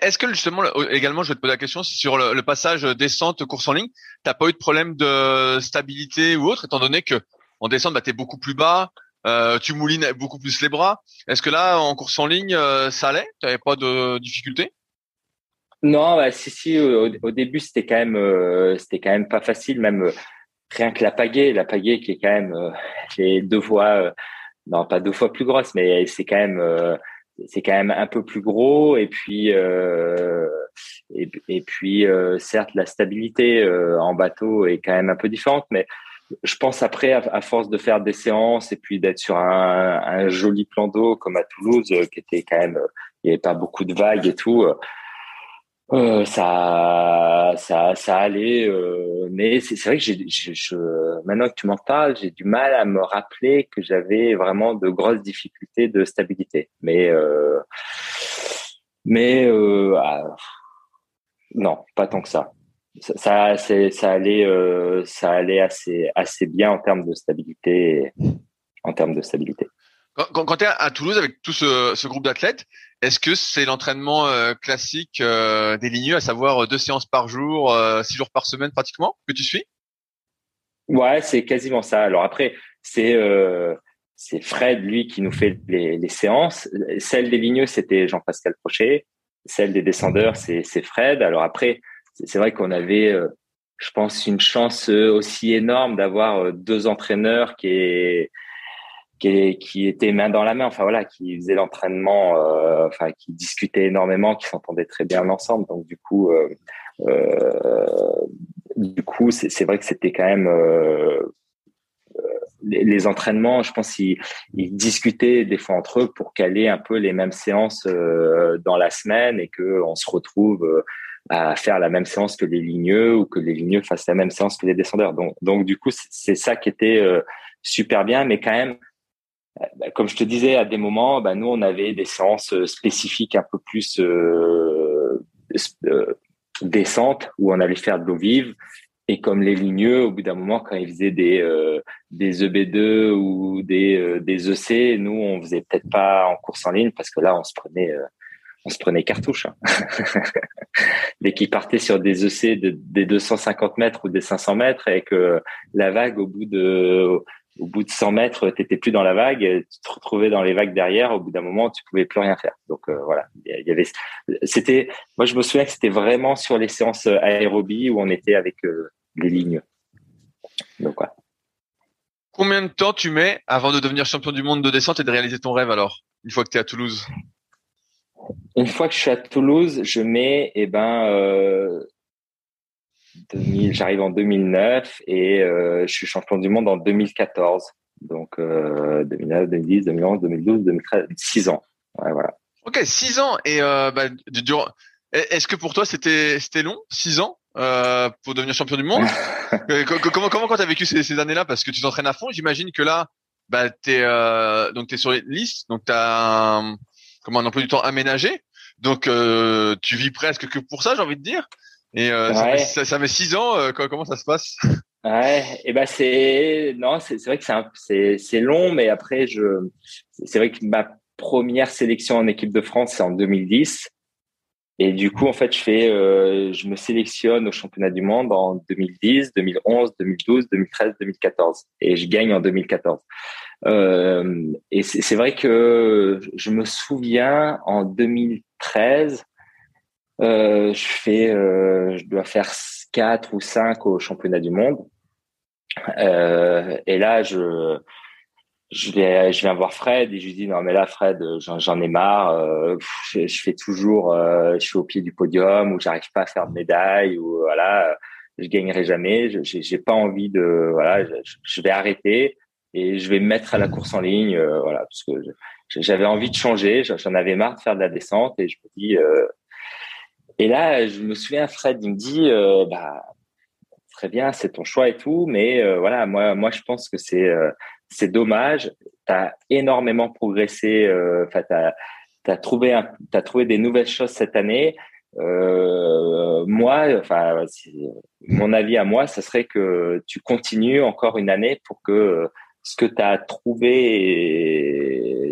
Est-ce que justement également, je vais te poser la question sur le, passage descente course en ligne, t'as pas eu de problème de stabilité ou autre, étant donné que en descente, bah, t'es beaucoup plus bas, euh, tu moulines beaucoup plus les bras. Est-ce que là, en course en ligne, euh, ça allait? T'avais pas de difficulté? Non, bah, si, si. Au, début, c'était quand même, euh, c'était quand même pas facile, même rien que la pagaie, la pagaie qui est quand même, qui deux fois, non pas deux fois plus grosse, mais c'est quand même c'est quand même un peu plus gros. Et puis euh, et, puis euh, certes la stabilité euh, en bateau est quand même un peu différente mais je pense après à, force de faire des séances et puis d'être sur un, un, joli plan d'eau comme à Toulouse qui était quand même il n'y avait pas beaucoup de vagues et tout euh, ça, ça, ça allait, euh, mais c'est vrai que maintenant que tu m'en parles, j'ai du mal à me rappeler que j'avais vraiment de grosses difficultés de stabilité. Mais, euh, mais ah, non, pas tant que ça. Ça, allait, ça allait assez, assez bien en termes de stabilité, en termes de stabilité. Quand, tu es à Toulouse avec tout ce groupe d'athlètes, est-ce que c'est l'entraînement euh, classique euh, des ligneux, à savoir euh, deux séances par jour, six jours par semaine pratiquement, que tu suis? Ouais, c'est quasiment ça. Alors après, c'est c'est Fred lui qui nous fait les, les séances. Celle des ligneux, c'était Jean-Pascal Crochet. Celle des descendeurs, c'est Fred. Alors après, c'est vrai qu'on avait, je pense, une chance aussi énorme d'avoir deux entraîneurs qui est qui, qui étaient main dans la main, enfin voilà, qui faisaient l'entraînement, euh, enfin qui discutaient énormément, qui s'entendaient très bien ensemble. Donc du coup, euh, euh, du coup, c'est vrai que c'était quand même les, entraînements. Je pense qu'ils ils discutaient des fois entre eux pour caler un peu les mêmes séances dans la semaine et que on se retrouve à faire la même séance que les ligneux ou que les ligneux fassent la même séance que les descendeurs. Donc, donc du coup, c'est ça qui était super bien, mais quand même comme je te disais, à des moments, bah, nous, on avait des séances euh, spécifiques un peu plus euh, euh, décentes où on allait faire de l'eau vive et comme les ligneux, au bout d'un moment, quand ils faisaient des euh, des EB2 ou des euh, des EC, nous on faisait peut-être pas en course en ligne parce que là on se prenait euh, on se prenait cartouche. Hein. Dès qu'ils partaient sur des EC de, des 250 mètres ou des 500 mètres et que la vague au bout de au bout de 100 mètres, t'étais plus dans la vague, tu te retrouvais dans les vagues derrière. Au bout d'un moment, tu pouvais plus rien faire. Donc voilà, il y avait. C'était. Moi, je me souviens que c'était vraiment sur les séances aérobie où on était avec les lignes. Donc, Combien de temps tu mets avant de devenir champion du monde de descente et de réaliser ton rêve alors, une fois que tu es à Toulouse? Une fois que je suis à Toulouse, je mets, eh ben, euh, j'arrive en 2009 et euh, je suis champion du monde en 2014. Donc, 2009, 2010, 2011, 2012, 2013, 6 ans. voilà. Ok, 6 ans. Et euh, bah, est-ce que pour toi c'était c'était long, 6 ans euh, pour devenir champion du monde? Euh, comment comment quand t'as vécu ces, ces années-là? Parce que tu t'entraînes à fond, j'imagine que là bah t'es euh, donc t'es sur les listes, donc t'as un, comment un emploi du temps aménagé. Donc euh, tu vis presque que pour ça, j'ai envie de dire. Et euh, ça, ça, ça, met six ans. Euh, comment ça se passe? Ouais, et ben c'est non, c'est vrai que c'est c'est c'est long, mais après je c'est vrai que ma première sélection en équipe de France c'est en 2010. Et du coup, en fait, je fais, euh, je me sélectionne au championnat du monde en 2010, 2011, 2012, 2013, 2014, et je gagne en 2014. Euh, et c'est vrai que je me souviens en 2013, euh, je fais, euh, je dois faire quatre ou cinq au championnat du monde. Euh, et là, je je vais, je viens voir Fred et je lui dis non mais là Fred, j'en ai marre. Euh, je, fais toujours, euh, je suis au pied du podium ou j'arrive pas à faire de médaille ou voilà, je gagnerai jamais. J'ai pas envie de voilà, je, vais arrêter et je vais me mettre à la course en ligne, voilà, parce que j'avais envie de changer. J'en avais marre de faire de la descente et je me dis. Et là, je me souviens, Fred, il me dit, bah très bien, c'est ton choix et tout, mais voilà, moi, moi, je pense que c'est c'est dommage. Tu as énormément progressé. Euh, tu as, trouvé trouvé des nouvelles choses cette année. Euh, moi, mon avis à moi, ce serait que tu continues encore une année pour que ce que tu as trouvé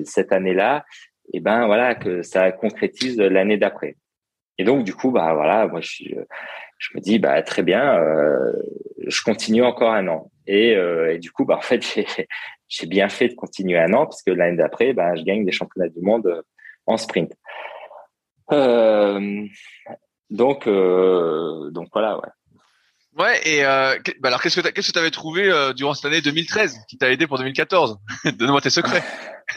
cette année-là, et eh ben voilà, que ça concrétise l'année d'après. Et donc du coup, bah voilà, moi je, je me dis bah très bien, euh, je continue encore un an. Et, euh, et du coup, bah en fait, j'ai bien fait de continuer un an parce que l'année d'après, bah, je gagne des championnats du monde euh, en sprint. Euh, donc, euh, donc voilà, ouais. Ouais, et euh, bah alors qu'est-ce que qu'est-ce que tu avais trouvé euh, durant cette année 2013 qui t'a aidé pour 2014 Donne-moi tes secrets.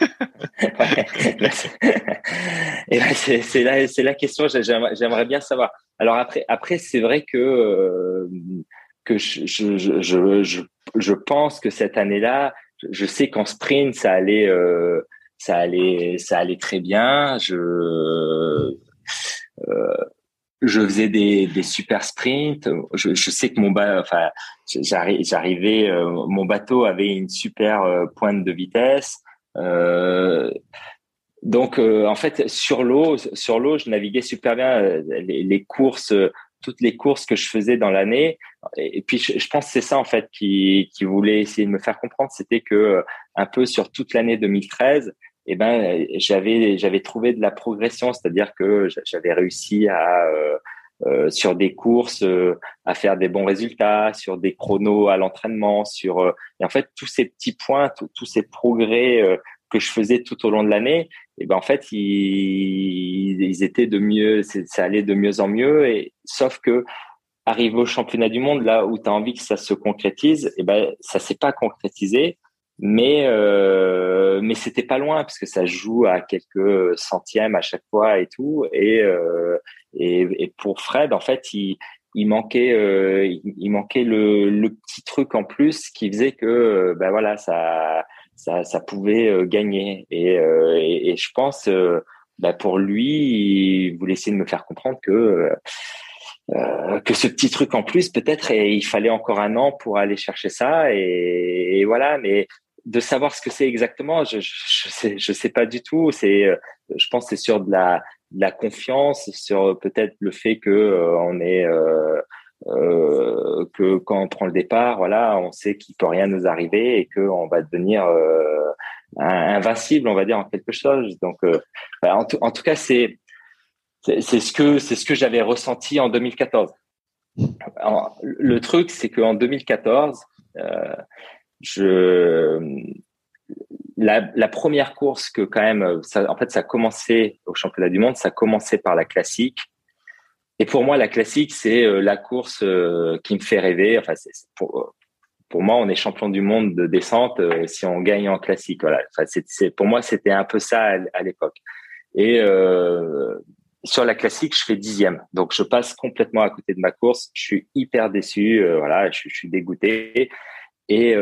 et ben c'est c'est la c'est la question. J'aimerais bien savoir. Alors après après c'est vrai que euh, que je je, je je je pense que cette année-là, je sais qu'en sprint ça allait euh, ça allait ça allait très bien. Je euh, je faisais des, des super sprints. Je, je sais que mon enfin, j'arrivais, euh, mon bateau avait une super euh, pointe de vitesse. Euh, donc, euh, en fait, sur l'eau, sur l'eau, je naviguais super bien. Les, les, courses, toutes les courses que je faisais dans l'année. Et, puis, je, je, pense que c'est ça en fait qui, qui voulait essayer de me faire comprendre, c'était que un peu sur toute l'année 2013, eh ben j'avais j'avais trouvé de la progression, c'est-à-dire que j'avais réussi à euh, euh, sur des courses euh, à faire des bons résultats, sur des chronos à l'entraînement, sur et en fait tous ces petits points, tous ces progrès que je faisais tout au long de l'année, et eh ben en fait ils, étaient de mieux, ça allait de mieux en mieux et sauf que arrivé au championnat du monde là où tu as envie que ça se concrétise, et eh ben ça s'est pas concrétisé mais euh, mais c'était pas loin parce que ça joue à quelques centièmes à chaque fois et tout. Et euh, et, et, pour Fred en fait il il manquait euh, il, manquait le, le petit truc en plus qui faisait que ben voilà ça ça ça pouvait euh, gagner. Et, euh, et, et je pense ben pour lui il voulait essayer de me faire comprendre que euh, que ce petit truc en plus peut-être il fallait encore un an pour aller chercher ça. Et voilà mais de savoir ce que c'est exactement, je, je, sais, je sais pas du tout. C'est, euh, je pense, c'est sur de la, de la confiance, sur peut-être le fait que euh, on est, euh, euh, que quand on prend le départ, voilà, on sait qu'il peut rien nous arriver et qu'on va devenir euh, invincible, on va dire en quelque chose. Donc, euh, bah, en, tout cas, c'est c'est ce que c'est ce que j'avais ressenti en 2014. le truc, c'est qu'en 2014, euh, la, première course que quand même, en fait, ça a commencé au championnat du monde, ça a commencé par la classique. Et pour moi, la classique, c'est euh, la course euh, qui me fait rêver. Enfin, pour, moi, on est champion du monde de descente euh, si on gagne en classique. Voilà. Enfin, pour moi, c'était un peu ça à, l'époque. Et sur la classique, je fais dixième. Donc, je passe complètement à côté de ma course. Je suis hyper déçu. voilà, je, suis dégoûté. Et,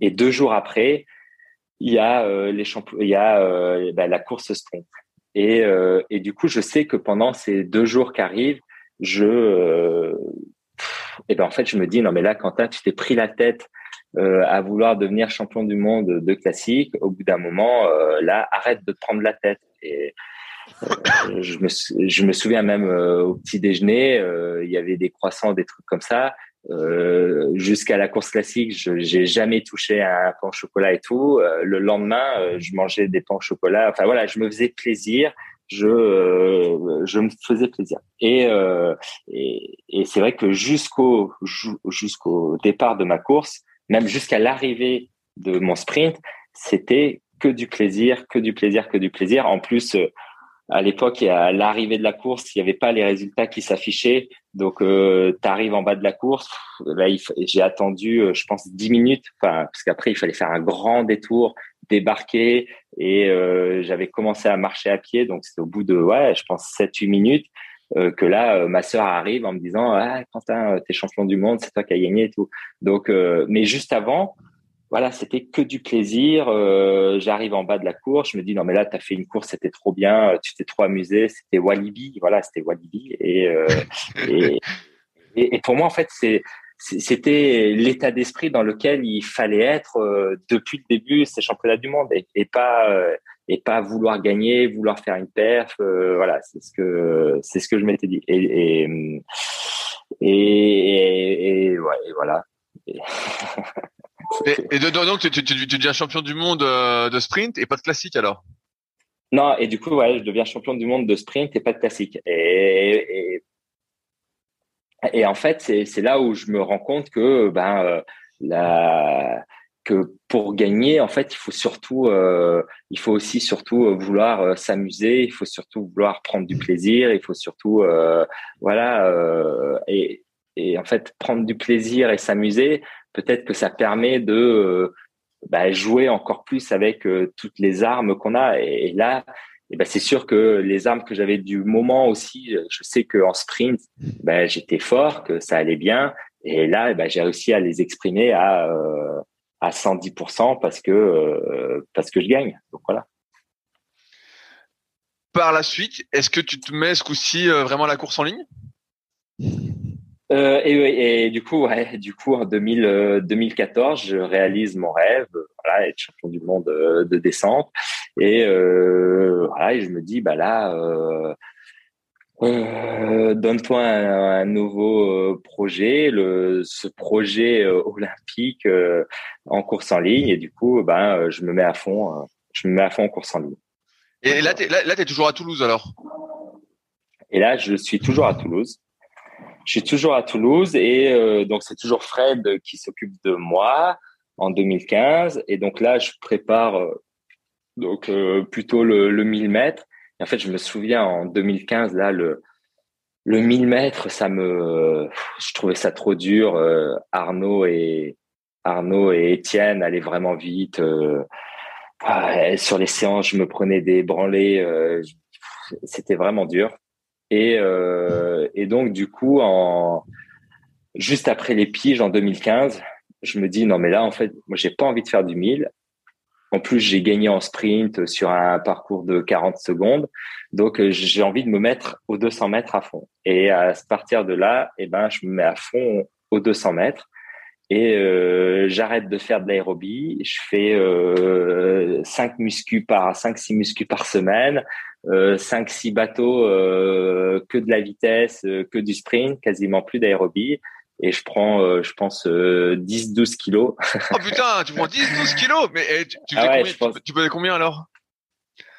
et deux jours après, il y a les champions, il y a bah, la course sprint. Et, euh, et du coup, je sais que pendant ces deux jours qui arrivent, je, euh, et ben en fait, je me dis non mais là, Quentin, tu t'es pris la tête euh, à vouloir devenir champion du monde de classique. Au bout d'un moment, euh, là, arrête de te prendre la tête. Et euh, je me, je me souviens même euh, au petit déjeuner, il y avait des croissants, des trucs comme ça. Euh, jusqu'à la course classique, je j'ai jamais touché à un pain au chocolat et tout. Euh, le lendemain, euh, je mangeais des pains au chocolat. Enfin voilà, je me faisais plaisir. Je je me faisais plaisir. Et et, et c'est vrai que jusqu'au jusqu'au départ de ma course, même jusqu'à l'arrivée de mon sprint, c'était que du plaisir, que du plaisir, que du plaisir. En plus, à l'époque, à l'arrivée de la course, il n'y avait pas les résultats qui s'affichaient. Donc, euh, tu arrives en bas de la course. Là, j'ai attendu, euh, je pense, 10 minutes. Parce qu'après, il fallait faire un grand détour, débarquer. Et euh, j'avais commencé à marcher à pied. Donc, c'est au bout de, ouais, je pense, 7-8 minutes euh, que là, ma sœur arrive en me disant, ah, Quentin, t'es champion du monde, c'est toi qui as gagné et tout. Donc, mais juste avant, voilà, c'était que du plaisir. Euh, j'arrive en bas de la course, je me dis non mais là tu as fait une course, c'était trop bien, tu t'es trop amusé, c'était Walibi, voilà, c'était Walibi et, euh, pour moi en fait c'était l'état d'esprit dans lequel il fallait être euh, depuis le début ces championnats du monde et, pas et pas vouloir gagner, vouloir faire une perf, voilà, c'est ce que c'est ce que je m'étais dit et, et voilà. Et, donc, tu, tu, tu, deviens champion du monde euh, de sprint et pas de classique alors? Non, et du coup, ouais, je deviens champion du monde de sprint et pas de classique. Et, et, en fait, c'est là où je me rends compte que ben euh, la que pour gagner, en fait, il faut surtout, euh, il faut aussi surtout vouloir s'amuser, il faut surtout vouloir prendre du plaisir, il faut surtout, voilà, et, et en fait, prendre du plaisir et s'amuser, peut-être que ça permet de euh, bah, jouer encore plus avec euh, toutes les armes qu'on a. Et, là, et bah, c'est sûr que les armes que j'avais du moment aussi, je sais qu'en sprint, bah, j'étais fort, que ça allait bien. Et là, bah, j'ai réussi à les exprimer à, euh, à 110% parce que, je gagne. Donc voilà. Par la suite, est-ce que tu te mets ce vraiment la course en ligne? Euh, et, et, du coup, ouais, du coup, en 2000, 2014, euh, je réalise mon rêve, voilà, être champion du monde euh, de, descente. Et euh, voilà, et je me dis, bah là, euh, euh donne-toi un, un, nouveau projet, le, ce projet olympique en course en ligne. Et du coup, ben, je me mets à fond, je me mets à fond en course en ligne. Et là, t'es, là, là, t'es toujours à Toulouse alors? Et là, je suis toujours à Toulouse je suis toujours à Toulouse et euh, donc c'est toujours Fred qui s'occupe de moi en 2015 et donc là je prépare euh, donc euh, plutôt le, le 1000 mètres. Et en fait, je me souviens en 2015 là le le 1000 mètres, ça me je trouvais ça trop dur. Arnaud et Arnaud et Étienne allaient vraiment vite. Ah, sur les séances, je me prenais des branlées. C'était vraiment dur. Et, euh, et donc, du coup, en, juste après les piges en 2015, je me dis, non, mais là, en fait, moi, j'ai pas envie de faire du 1000. En plus, j'ai gagné en sprint sur un parcours de 40 secondes. Donc, euh, j'ai envie de me mettre aux 200 mètres à fond. Et à partir de là, eh ben, je me mets à fond aux 200 mètres. Et euh, j'arrête de faire de l'aérobie. Je fais euh, 5 muscu par 5 6 muscu par semaine, euh, 5 6 bateaux euh, que de la vitesse, euh, que du sprint, quasiment plus d'aérobie et je prends euh, je pense 10 12 kilos. oh putain, tu prends 10 12 kilos mais eh, tu, tu, ah ouais, combien, tu, tu faisais combien alors?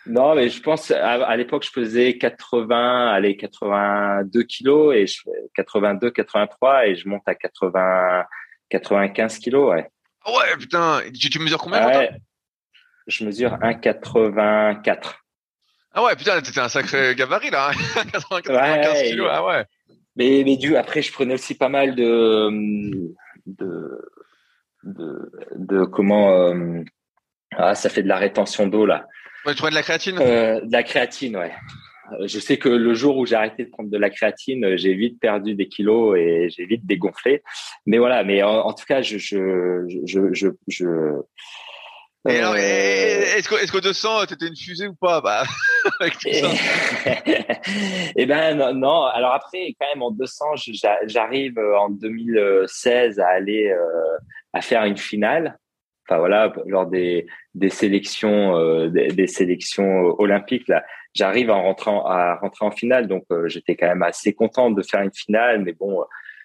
Non, mais je pense à, l'époque je pesais 80, allez 82 kilos et je 82, 83 et je monte à 80, 95 kilos, ouais. Ah ouais, putain. Tu, tu mesures combien ouais, Je mesure 1,84. Ah ouais, putain, t'étais un sacré gabarit là. 95 hein. kilos, ah ouais. Mais, mais du, après, je prenais aussi pas mal de, de, de, de comment, euh, ah, ça fait de la rétention d'eau là. Ouais, tu prends de la créatine? Euh, De la créatine, ouais. Euh, je sais que le jour où j'ai arrêté de prendre de la créatine, euh, j'ai vite perdu des kilos et j'ai vite dégonflé. Mais voilà, mais en, tout cas, je, je, je, je, je et alors, est-ce qu'au est 200, t'étais une fusée ou pas bah, avec tout ça. Eh ben non, non, Alors après, quand même en 200, j'arrive en 2016 à aller à faire une finale enfin voilà, lors des, des sélections, euh, des, sélections olympiques, là, j'arrive à en, à rentrer en finale. Donc, euh, j'étais quand même assez contente de faire une finale, mais bon,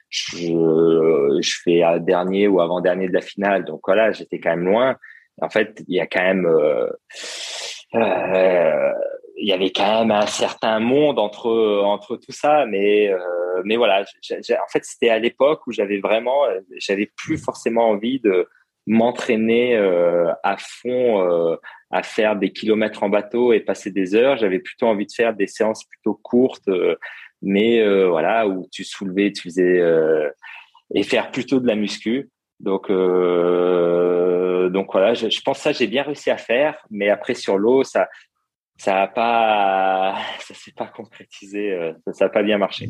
je, je fais dernier ou avant dernier de la finale. Donc voilà, j'étais quand même loin. En fait, il y a quand même, euh, euh il y avait quand même un certain monde entre entre tout ça, mais mais voilà, en fait, c'était à l'époque où j'avais vraiment, j'avais plus forcément envie de m'entraîner euh, à fond euh, à faire des kilomètres en bateau et passer des heures. J'avais plutôt envie de faire des séances plutôt courtes, euh, mais voilà où tu soulevais, tu faisais et faire plutôt de la muscu. Donc donc voilà, je, pense que ça j'ai bien réussi à faire, mais après sur l'eau ça ça a pas ça s'est pas concrétisé, ça n'a pas bien marché.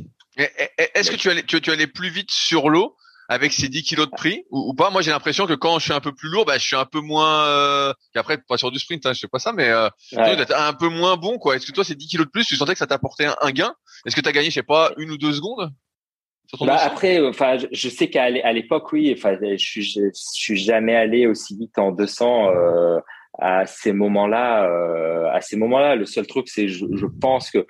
Est-ce que tu allais tu allais plus vite sur l'eau avec ces 10 kilos de prix ou, pas Moi, j'ai l'impression que quand je suis un peu plus lourd, bah, je suis un peu moins. Euh... Après, pas sur du sprint, hein, je sais pas ça, mais euh, un peu moins bon, quoi. Est-ce que toi, ces 10 kilos de plus, tu sentais que ça t'apportait un, un gain? Est-ce que tu as gagné, je sais pas, une ou deux secondes bah après, enfin, je, sais qu'à l'époque, oui. Enfin, je, je, je, suis jamais allé aussi vite en 200 euh, à ces moments-là. Euh, à ces moments-là, le seul truc, c'est, je, je pense que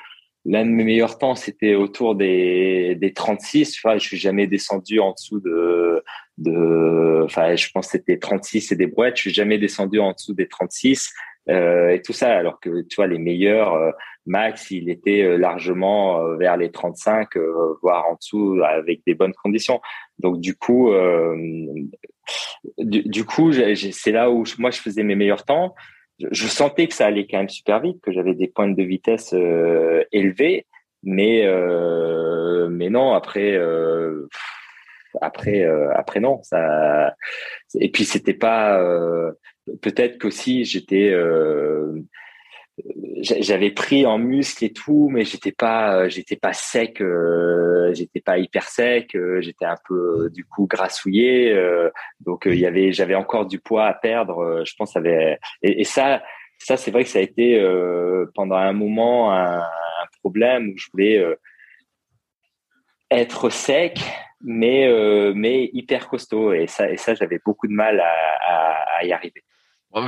L'un de mes meilleurs temps, c'était autour des, des 36. Enfin, je suis jamais descendu en dessous de, de, enfin, je pense que c'était 36 et des brouettes. Je suis jamais descendu en dessous des 36 euh, et tout ça. Alors que tu vois, les meilleurs, euh, Max, il était euh, largement euh, vers les 35, voire en dessous, avec des bonnes conditions. Donc du coup, du, du, coup, c'est là où moi je faisais mes meilleurs temps je, sentais que ça allait quand même super vite, que j'avais des pointes de vitesse euh, élevées, mais euh, mais non après euh, après après non ça et puis c'était pas peut-être qu'aussi j'étais j'avais pris en muscle et tout, mais j'étais pas, j'étais pas sec, euh, j'étais pas hyper sec, euh, j'étais un peu du coup grassouillé, euh, donc il y avait, j'avais encore du poids à perdre. je pense avait et, ça, ça c'est vrai que ça a été pendant un moment un, problème où je voulais être sec, mais mais hyper costaud et ça et ça j'avais beaucoup de mal à y arriver.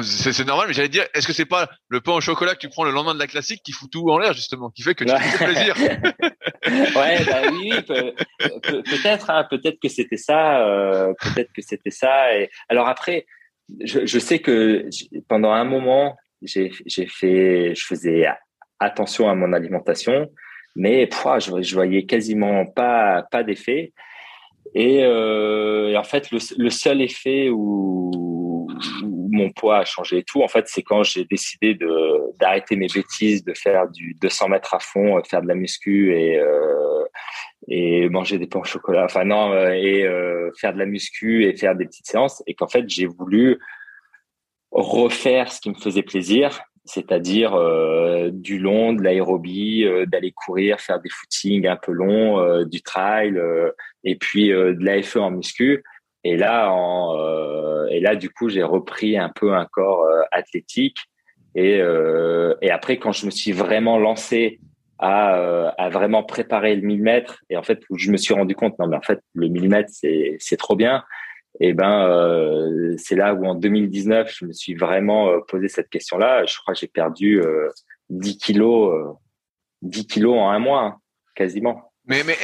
C'est normal, mais j'allais dire, est-ce que c'est pas le pain au chocolat que tu prends le lendemain de la classique qui fout tout en l'air justement, qui fait que tu te fais plaisir? Ouais, bah oui, peut-être, hein, peut-être que c'était ça, euh, peut-être que c'était ça. Et alors après, je, je, sais que pendant un moment, j'ai fait, je faisais attention à mon alimentation, mais pouah, je, je voyais quasiment pas pas d'effet. Et, euh, et, en fait, le, le seul effet où, où, mon poids a changé et tout, en fait, c'est quand j'ai décidé d'arrêter mes bêtises, de faire du 200 mètres à fond, de faire de la muscu et euh, et manger des pains au chocolat. Enfin non, euh, et euh, faire de la muscu et faire des petites séances. Et qu'en fait, j'ai voulu refaire ce qui me faisait plaisir c'est-à-dire euh, du long, de l'aérobie, euh, d'aller courir, faire des footings un peu longs, euh, du trail, et puis de l'AFE en muscu. Et là, en, et là, du coup, j'ai repris un peu un corps athlétique. Et, et après, quand je me suis vraiment lancé à, vraiment préparer le 1000 mètres, et en fait, où je me suis rendu compte, non, mais en fait, le 1000 mètres, c'est, c'est trop bien. Et ben, c'est là où en 2019, je me suis vraiment posé cette question-là. Je crois que j'ai perdu 10 kilos, 10 kilos en un mois, hein, quasiment. Mais, mais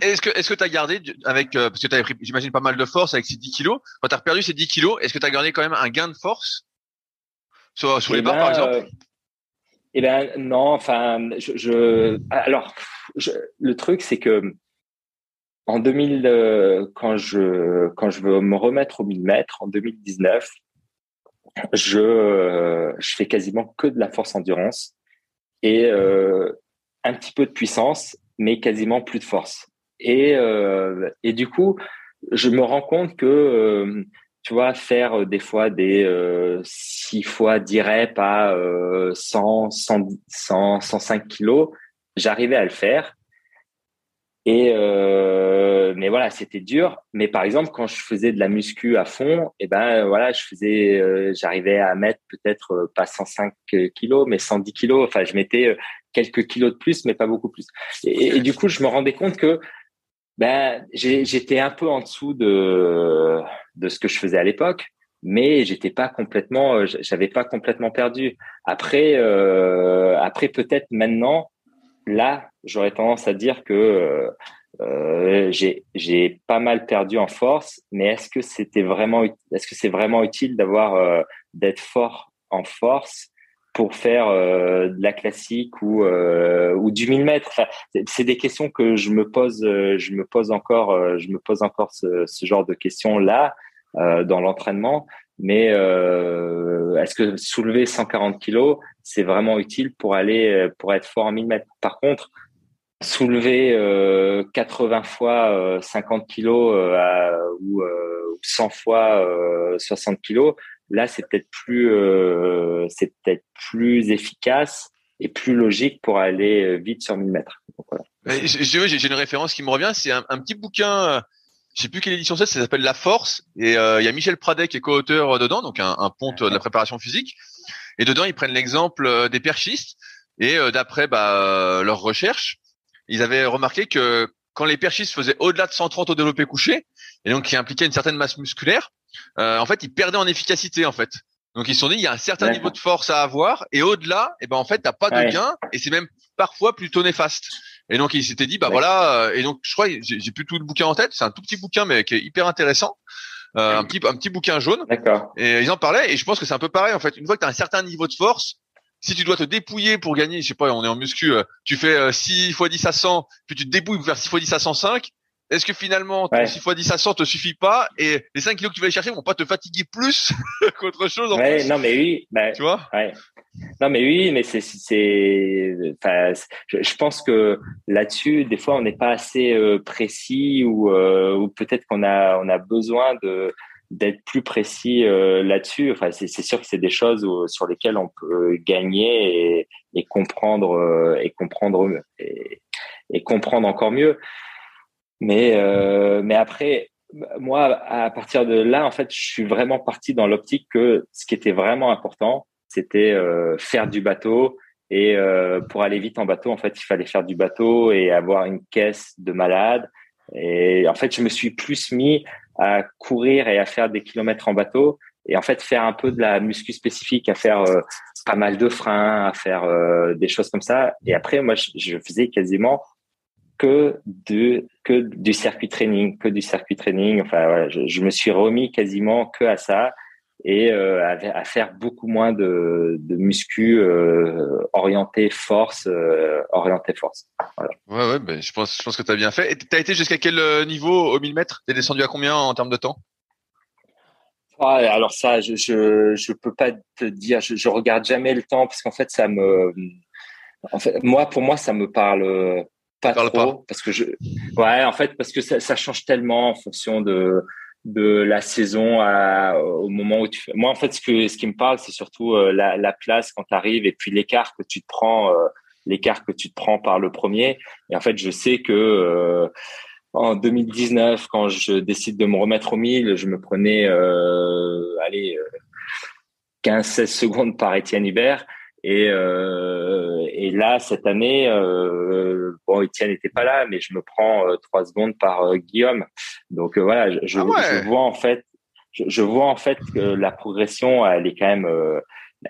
est-ce que est-ce que tu as gardé avec parce que tu avais pris j'imagine pas mal de force avec ces 10 kilos. Quand tu as perdu ces 10 kilos est-ce que tu as gardé quand même un gain de force? Sur, sur les eh barres par ben, exemple. Eh ben non enfin je, je alors le truc c'est que en 2000 euh, quand je quand je veux me remettre au 1000 mètres en 2019 je je fais quasiment que de la force endurance et euh, un petit peu de puissance mais quasiment plus de force. Et, euh, et du coup, je me rends compte que, euh, tu vois, faire euh, des fois des euh, 6 fois 10 reps à 100, 100, 100, 105 kilos, j'arrivais à le faire. Et euh, mais voilà, c'était dur. Mais par exemple, quand je faisais de la muscu à fond, et eh ben voilà, je faisais, j'arrivais à mettre peut-être pas 105 kilos, mais 110 kilos. Enfin, je mettais quelques kilos de plus, mais pas beaucoup plus. Et, du coup, je me rendais compte que ben, j'étais un peu en dessous de, de ce que je faisais à l'époque, mais j'étais pas complètement, euh, j'avais pas complètement perdu. Après, euh, après peut-être maintenant, là, j'aurais tendance à dire que euh, euh j'ai pas mal perdu en force, mais est-ce que c'était vraiment, est-ce que c'est vraiment utile d'avoir euh, d'être fort en force pour faire euh, de la classique ou euh, ou du 1000 mètres? C'est des questions que je me pose, euh, je me pose encore, je me pose encore ce, ce genre de questions là dans l'entraînement. Mais est-ce que soulever 140 kilos, c'est vraiment utile pour aller pour être fort en 1000 mètres. Par contre, soulever 80 fois 50 kilos ou 100 fois 60 kilos, Là, c'est peut-être plus, euh, c'est peut-être plus efficace et plus logique pour aller euh, vite sur 1000 mètres. J'ai une référence qui me revient, c'est un, petit bouquin, euh, je sais plus quelle édition c'est, ça s'appelle La Force, et il y a Michel Pradet qui est co-auteur dedans, donc un, un ponte de la préparation physique, et dedans ils prennent l'exemple des perchistes, et d'après bah, leurs recherches, ils avaient remarqué que quand les perchistes faisaient au-delà de 130 au développé couché, et donc qui impliquait une certaine masse musculaire, euh, en fait, ils perdaient en efficacité en fait. Donc ils se sont dit il y a un certain niveau de force à avoir et au-delà, et eh ben en fait t'as pas de gain et c'est même parfois plutôt néfaste. Et donc ils s'étaient dit bah voilà euh, et donc je crois j'ai plus tout le bouquin en tête, c'est un tout petit bouquin mais qui est hyper intéressant. Euh, un petit un petit bouquin jaune. Et ils en parlaient et je pense que c'est un peu pareil en fait. Une fois que tu as un certain niveau de force, si tu dois te dépouiller pour gagner, je sais pas, on est en muscu, tu fais 6 x 10 à 100, puis tu te débouilles pour faire 6 x 10 à 105, est-ce que finalement, ton 6 x 10 à 100 te suffit pas et les 5 kilos que tu vas aller chercher vont pas te fatiguer plus qu'autre chose en ouais, Non, mais oui. Bah, tu vois ouais. Non, mais oui, mais c'est, c'est, enfin, je, pense que là-dessus, des fois, on n'est pas assez euh, précis ou, euh, ou peut-être qu'on a, on a besoin de d'être plus précis euh, là-dessus. Enfin, c'est, c'est sûr que c'est des choses sur lesquelles on peut gagner et, et comprendre et comprendre et, et comprendre encore mieux. Mais, euh, mais après, moi, à partir de là, en fait, je suis vraiment parti dans l'optique que ce qui était vraiment important, c'était euh, faire du bateau. Et euh, pour aller vite en bateau, en fait, il fallait faire du bateau et avoir une caisse de malade. Et en fait, je me suis plus mis à courir et à faire des kilomètres en bateau et en fait faire un peu de la muscu spécifique, à faire euh, pas mal de freins, à faire euh, des choses comme ça. Et après, moi, je, je faisais quasiment que de que du circuit training, que du circuit training. Enfin, voilà, je, je, me suis remis quasiment que à ça et euh, à, à, faire beaucoup moins de, de muscu euh, orienté force, euh, orienté force. Voilà. Ouais, ouais, ben, je pense, je pense que tu as bien fait. Tu as été jusqu'à quel niveau au 1000 mètres? T'es descendu à combien en termes de temps? Alors ça, je, je, je peux pas te dire. Je, je regarde jamais le temps parce qu'en fait, ça me, en fait, moi, pour moi, ça me parle pas? Trop parce que je ouais en fait parce que ça, ça, change tellement en fonction de de la saison à, au moment où tu fais. Moi en fait ce que ce qui me parle c'est surtout euh, la, la place quand tu arrives et puis l'écart que tu te prends euh, l'écart que tu te prends par le premier. Et en fait je sais que euh, en 2019 quand je décide de me remettre au 1000 je me prenais allez 15 16 secondes par Étienne Hubert et, euh, et là, cette année, euh, bon, Etienne n'était pas là, mais je me prends euh, trois secondes par euh, Guillaume. Donc euh, voilà, je, je, ah vois en fait, je, je, vois en fait que la progression, elle est quand même,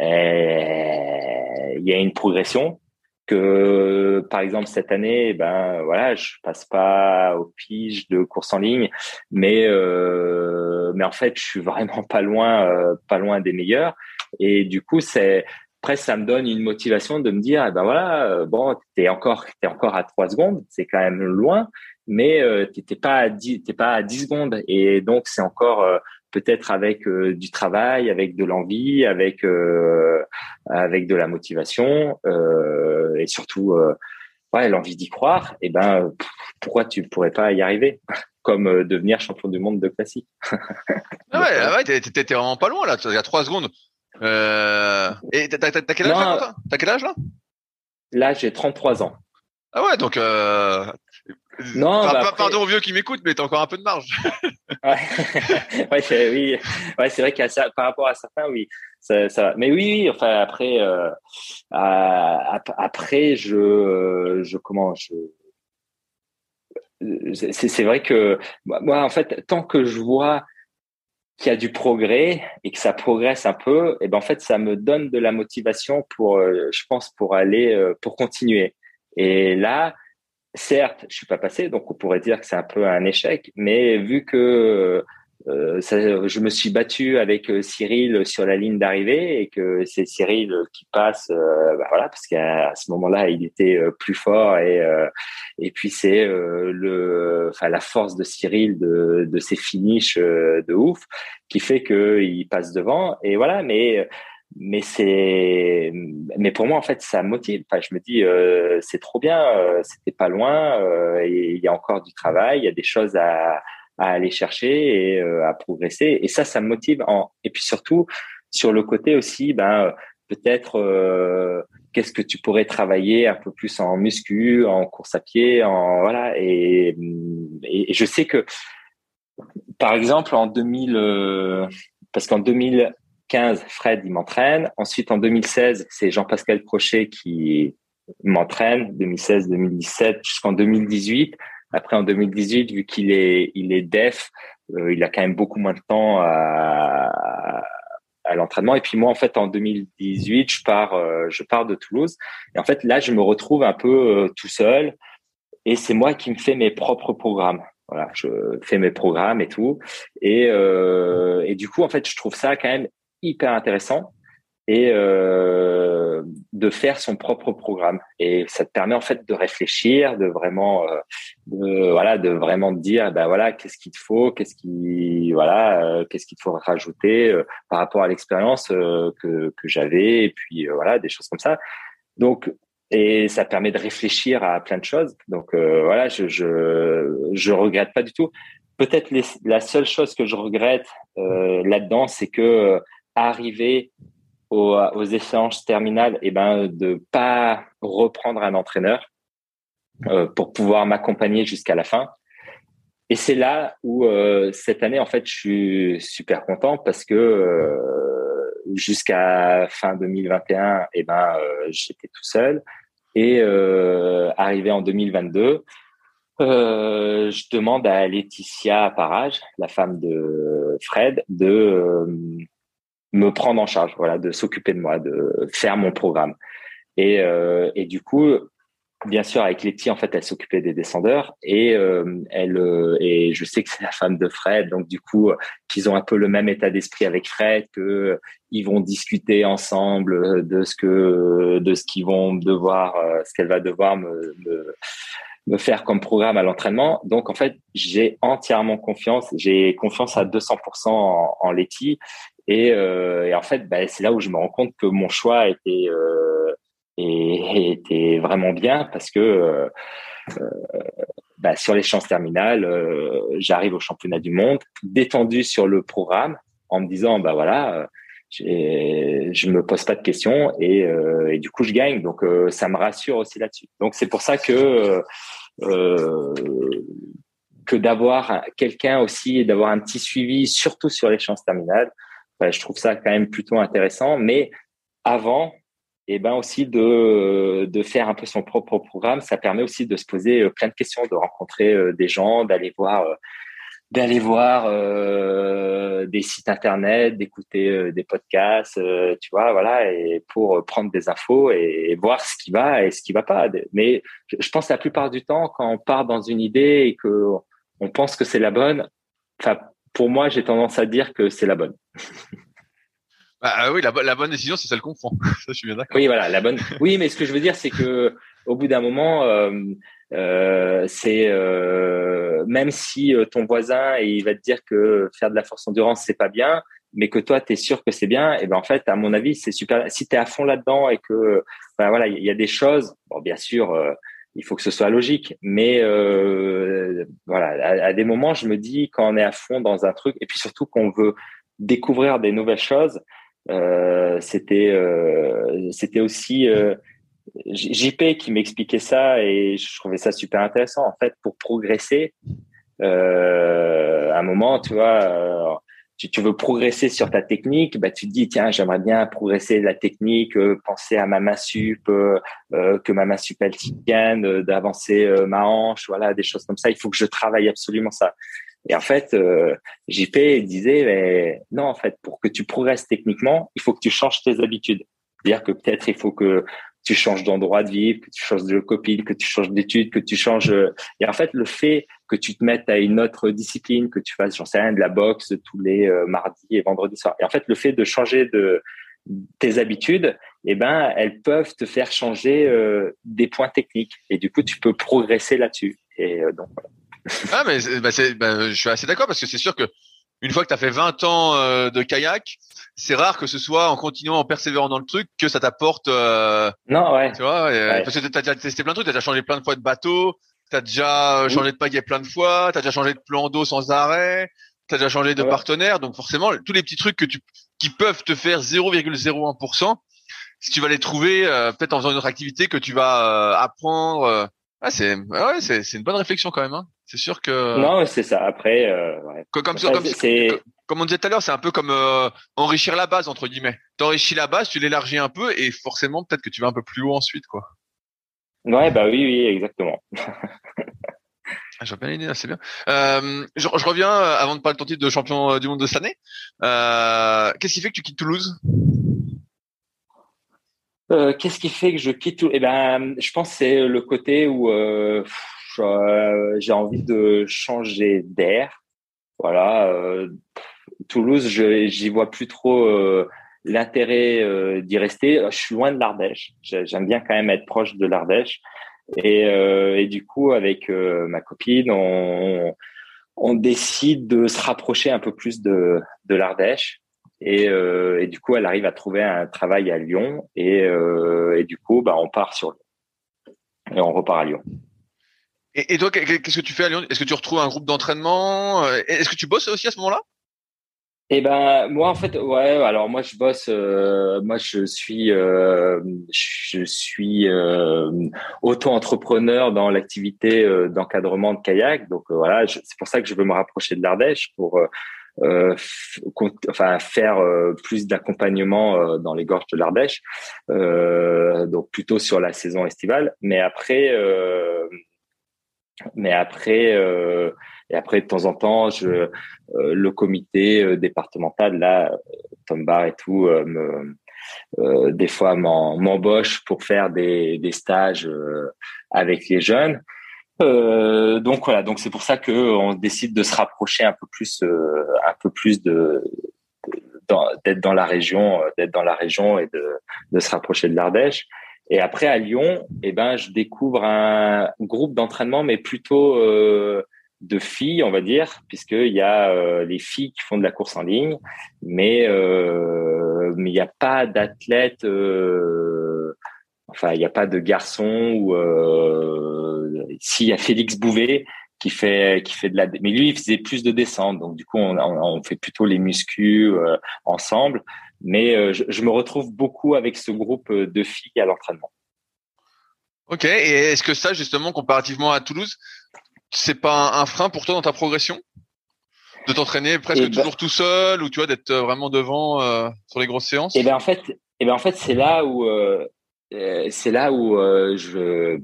il y a une progression que par exemple cette année ben voilà je passe pas au pige de course en ligne. Mais euh, mais en fait je suis vraiment pas loin euh, pas loin des meilleurs. Et du coup c'est presque ça me donne une motivation de me dire eh ben voilà euh, bon t'es encore t'es encore à trois secondes c'est quand même loin mais euh, t'es pas à 10 t'es pas à 10 secondes et donc c'est encore euh, peut-être avec euh, du travail, avec de l'envie, avec avec de la motivation et surtout ouais, l'envie d'y croire. Et eh ben pourquoi tu pourrais pas y arriver? Comme devenir champion du monde de classique ah Ouais, ah ouais t'étais vraiment pas loin là. Il y a trois secondes. Et t'as quel âge là, T'as quel âge là? Là, j'ai 33 ans. Ah ouais, donc non, bah pardon aux vieux qui m'écoutent, mais t'as encore un peu de marge. ouais, ouais c'est, oui, ouais, c'est vrai qu'à par rapport à certains, oui, ça, ça Mais oui, oui, enfin après, euh, après, je, je comment, je, c'est, c'est vrai que moi, en fait, tant que je vois qu'il y a du progrès et que ça progresse un peu, et ben en fait, ça me donne de la motivation pour, euh, je pense, pour aller, euh, pour continuer. Et là, certes, je suis pas passé, donc on pourrait dire que c'est un peu un échec, mais vu que euh, ça, je me suis battu avec euh, Cyril sur la ligne d'arrivée et que c'est Cyril qui passe, euh, bah voilà, parce qu'à ce moment-là, il était euh, plus fort et et puis c'est le, enfin la force de Cyril de de ses finishes de ouf qui fait que il passe devant et voilà, mais mais c'est mais pour moi en fait ça motive. Enfin je me dis euh, c'est trop bien euh, c'était pas loin euh, il y a encore du travail il y a des choses à, à aller chercher et euh, à progresser et ça ça me motive et puis surtout sur le côté aussi ben peut-être euh, qu'est-ce que tu pourrais travailler un peu plus en muscu en course à pied en voilà et, et je sais que par exemple en 2000 parce qu'en 2000 Fred, il m'entraîne. Ensuite, en 2016, c'est Jean-Pascal Crochet qui m'entraîne, 2016-2017 jusqu'en 2018. Après, en 2018, vu qu'il est, il est def, euh, il a quand même beaucoup moins de temps à, à l'entraînement. Et puis moi, en fait, en 2018, je pars, euh, je pars de Toulouse. Et en fait, là, je me retrouve un peu euh, tout seul. Et c'est moi qui me fais mes propres programmes. Voilà, je fais mes programmes et tout. Et, et du coup, en fait, je trouve ça quand même hyper intéressant et euh, de faire son propre programme. Et ça te permet en fait de réfléchir de vraiment euh, voilà de vraiment dire ben voilà qu'est-ce qu'il te faut qu'est-ce qui voilà euh, qu'est-ce qu'il te faut rajouter euh, par rapport à l'expérience euh, que que j'avais et puis voilà des choses comme ça. Donc et ça permet de réfléchir à plein de choses. Donc voilà je je je regrette pas du tout. Peut-être la seule chose que je regrette là-dedans c'est que arriver aux, aux échéances terminales, et eh ben de pas reprendre un entraîneur euh, pour pouvoir m'accompagner jusqu'à la fin. Et c'est là où euh, cette année, en fait, je suis super content parce que euh, jusqu'à fin 2021, et eh ben j'étais tout seul. Et arrivé en 2022, je demande à Laetitia Parage, la femme de Fred, de me prendre en charge, voilà, de s'occuper de moi, de faire mon programme. Et, euh, et du coup, bien sûr, avec Letty, en fait, elle s'occupait des descendeurs et euh, elle euh, et je sais que c'est la femme de Fred, donc du coup, qu'ils ont un peu le même état d'esprit avec Fred, que ils vont discuter ensemble de ce que de ce qu'ils vont devoir, ce qu'elle va devoir me, me me faire comme programme à l'entraînement. Donc en fait, j'ai entièrement confiance, j'ai confiance à 200% en, en Letty et, euh, et en fait, bah, c'est là où je me rends compte que mon choix était euh, était vraiment bien parce que euh, euh bah, sur les chances terminales, euh, j'arrive au championnat du monde détendu sur le programme en me disant bah voilà, je me pose pas de questions et, et du coup je gagne. Donc ça me rassure aussi là-dessus. Donc c'est pour ça que que d'avoir quelqu'un aussi d'avoir un petit suivi, surtout sur les chances terminales, je trouve ça quand même plutôt intéressant. Mais avant, et eh ben aussi de, de faire un peu son propre programme, ça permet aussi de se poser euh, plein de questions, de rencontrer euh, des gens, d'aller voir, euh, d'aller voir euh, des sites internet, d'écouter euh, des podcasts, euh, tu vois, voilà, et pour prendre des infos et, voir ce qui va et ce qui va pas. Mais je, pense la plupart du temps, quand on part dans une idée et que on pense que c'est la bonne, enfin, pour moi, j'ai tendance à dire que c'est la bonne. Bah oui, la, la bonne décision, c'est celle qu'on prend. Ça, je suis bien d'accord. Oui, voilà, la bonne. Oui, mais ce que je veux dire, c'est que au bout d'un moment, euh, c'est euh, même si euh, ton voisin il va te dire que faire de la force endurance c'est pas bien, mais que toi tu es sûr que c'est bien, et ben en fait à mon avis c'est super. Si tu es à fond là-dedans et que ben voilà il y a des choses, bon bien sûr il faut que ce soit logique, mais voilà à, des moments je me dis quand on est à fond dans un truc et puis surtout qu'on veut découvrir des nouvelles choses, c'était c'était aussi JP qui m'expliquait ça et je trouvais ça super intéressant. En fait, pour progresser, euh, à un moment, tu vois, euh, tu, veux progresser sur ta technique, bah tu te dis tiens, j'aimerais bien progresser la technique, euh, penser à ma main sup, euh, euh, que ma main sup elle tienne, d'avancer ma hanche, voilà, des choses comme ça. Il faut que je travaille absolument ça. Et en fait, JP disait mais non, en fait, pour que tu progresses techniquement, il faut que tu changes tes habitudes. C'est-à-dire que peut-être il faut que tu changes d'endroit de vivre, que tu changes de copine, que tu changes d'études, que tu changes. Euh, et en fait, le fait que tu te mettes à une autre discipline, que tu fasses, j'en sais rien, de la boxe tous les euh, mardis et vendredis soirs. Et en fait, le fait de changer de tes habitudes, eh ben, elles peuvent te faire changer euh, des points techniques. Et du coup, tu peux progresser là-dessus. Et donc, voilà. Ah, mais bah, bah, je suis assez d'accord parce que c'est sûr que une fois que tu as fait 20 ans de kayak, c'est rare que ce soit en continuant, en persévérant dans le truc, que ça t'apporte. Euh, non, ouais. Tu vois, parce que t'as déjà testé plein de trucs, t'as déjà changé plein de fois de bateau, t'as déjà changé de pagaie plein de fois, t'as déjà changé de plan d'eau sans arrêt, t'as déjà changé de partenaire, donc forcément tous les petits trucs que tu qui peuvent te faire 0,01%, si tu vas les trouver euh, peut-être en faisant une autre activité que tu vas euh, apprendre. Ah, c'est ouais, c'est c'est une bonne réflexion quand même. Hein. C'est sûr que. Non, c'est ça. Après, ouais. comme, comme, comme, comme on disait tout à l'heure, c'est un peu comme euh, enrichir la base entre guillemets. T'enrichis la base, tu l'élargis un peu et forcément peut-être que tu vas un peu plus haut ensuite, quoi. Ouais, bah oui, oui, exactement. Ah, j'ai bien l'idée, c'est bien. Euh, je, reviens euh, avant de parler de ton titre de champion du monde de cette année. Qu'est-ce qui fait que tu quittes Toulouse? Qu'est-ce qui fait que je quitte Toulouse Eh ben, je pense que c'est le côté où j'ai envie de changer d'air. Voilà, Toulouse, je j'y vois plus trop euh, l'intérêt euh, d'y rester. Je suis loin de l'Ardèche. J'aime bien quand même être proche de l'Ardèche. Et, euh, du coup, avec ma copine, on, décide de se rapprocher un peu plus de l'Ardèche. Et, et, du coup, elle arrive à trouver un travail à Lyon. Et, et du coup, bah, on part sur Lyon. Et on repart à Lyon. Et, et toi, qu'est-ce que tu fais à Lyon? Est-ce que tu retrouves un groupe d'entraînement? Est-ce que tu bosses aussi à ce moment-là? Eh ben moi en fait ouais alors moi je bosse euh, moi je suis euh, je suis euh, auto-entrepreneur dans l'activité d'encadrement de kayak donc voilà c'est pour ça que je veux me rapprocher de l'Ardèche pour enfin faire plus d'accompagnement dans les gorges de l'Ardèche donc plutôt sur la saison estivale mais après mais après et après, de temps en temps, je, euh, le comité euh, départemental, là, Tom Bar et tout, euh, me, des fois m'embauche pour faire des, des stages avec les jeunes. Euh, donc voilà, donc c'est pour ça que on décide de se rapprocher un peu plus, un peu plus de, d'être dans la région, d'être dans la région et de, de se rapprocher de l'Ardèche. Et après à Lyon, eh ben je découvre un groupe d'entraînement, mais plutôt euh, de filles, on va dire, puisqu'il y a euh, les filles qui font de la course en ligne, mais euh, mais il n'y a pas d'athlètes, euh, enfin il n'y a pas de garçons ou euh, s'il y a Félix Bouvet qui fait qui fait de la, mais lui il faisait plus de descente, donc du coup on, on, fait plutôt les muscles ensemble, mais je, je me retrouve beaucoup avec ce groupe de filles à l'entraînement. Ok, et est-ce que ça justement comparativement à Toulouse, c'est pas un, frein pour toi dans ta progression? De t'entraîner presque ben toujours tout seul ou tu vois d'être euh, vraiment devant euh, sur les grosses séances? Et eh ben en fait, et eh ben en fait c'est là où euh, c'est là où je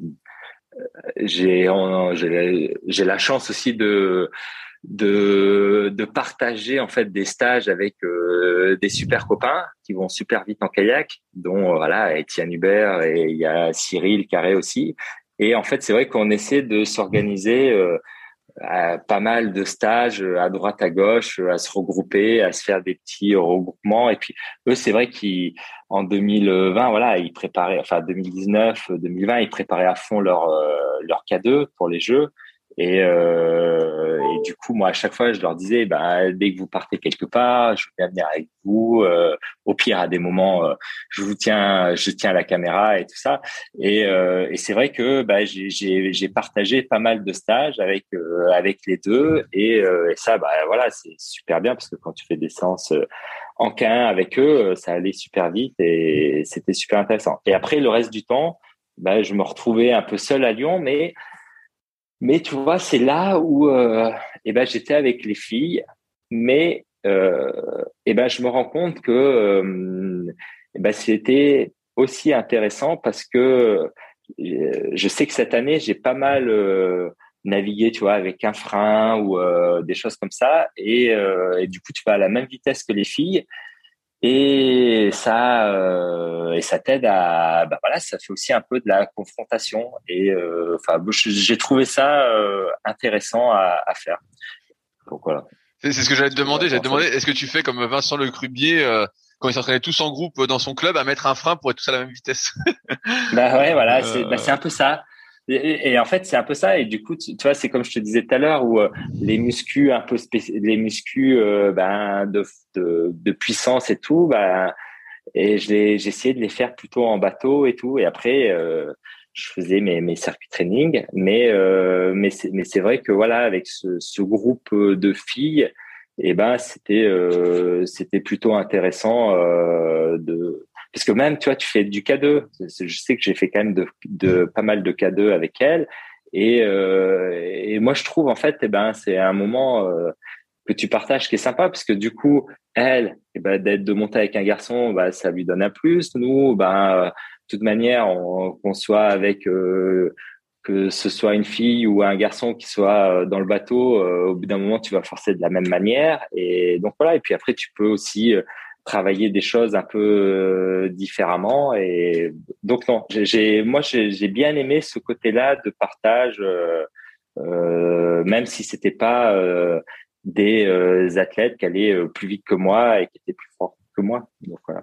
j'ai j'ai la chance aussi de de, de partager en fait des stages avec des super copains qui vont super vite en kayak, dont voilà Étienne Hubert et il y a Cyril Carré aussi. Et en fait, c'est vrai qu'on essaie de s'organiser pas mal de stages à droite à gauche, à se regrouper, à se faire des petits regroupements. Et puis eux, c'est vrai qu'en 2020, voilà, ils préparaient, enfin 2019, 2020, ils préparaient à fond leur euh, leur K2 pour les jeux. Et, euh, du coup, moi, à chaque fois, je leur disais, bah, dès que vous partez quelque part, je vais venir avec vous. Euh, au pire, à des moments, euh, je vous tiens, je tiens la caméra et tout ça. Et, euh, et c'est vrai que bah, j'ai partagé pas mal de stages avec euh, avec les deux. Et, et ça, bah, voilà, c'est super bien parce que quand tu fais des séances en k avec eux, ça allait super vite et c'était super intéressant. Et après, le reste du temps, bah, je me retrouvais un peu seul à Lyon, mais mais tu vois, c'est là où euh, eh ben, j'étais avec les filles, mais euh, eh ben, je me rends compte que euh, eh ben, c'était aussi intéressant parce que euh, je sais que cette année, j'ai pas mal euh, navigué, tu vois, avec un frein ou des choses comme ça. Et, et, du coup, tu vas à la même vitesse que les filles et ça euh, et ça t'aide à bah voilà ça fait aussi un peu de la confrontation. Et euh, enfin j'ai trouvé ça euh, intéressant à, à, faire. Donc voilà. C'est ce que j'allais te demander. J'allais te demander est-ce que tu fais comme Vincent Le Crubier euh, quand ils s'entraînaient tous en groupe dans son club à mettre un frein pour être tous à la même vitesse? Bah ouais voilà c'est bah, c'est un peu ça et, en fait, c'est un peu ça. Et du coup, tu, vois, c'est comme je te disais tout à l'heure, où euh, les muscles un peu les muscles euh, ben, de, de, puissance et tout, ben, et essayé de les faire plutôt en bateau et tout. Et après, euh, je faisais mes, mes circuits training. Mais, mais c'est vrai que voilà, avec ce, ce groupe de filles, eh ben, c'était c'était plutôt intéressant de parce que même, tu vois, tu fais du K2. Je sais que j'ai fait quand même de, de, pas mal de K2 avec elle. Et, euh, et moi, je trouve, en fait, eh ben, c'est un moment euh, que tu partages qui est sympa parce que du coup, elle, eh ben, d'être de monter avec un garçon, bah, ça lui donne un plus. Nous, ben, de toute manière, qu'on soit avec euh, que ce soit une fille ou un garçon qui soit euh, dans le bateau, euh, au bout d'un moment, tu vas forcer de la même manière. Et donc voilà. Et puis après, tu peux aussi travailler des choses un peu euh, différemment et donc non j'ai moi j'ai bien aimé ce côté-là de partage euh, euh, même si c'était pas des athlètes qui allaient plus vite que moi et qui étaient plus forts que moi. Donc voilà.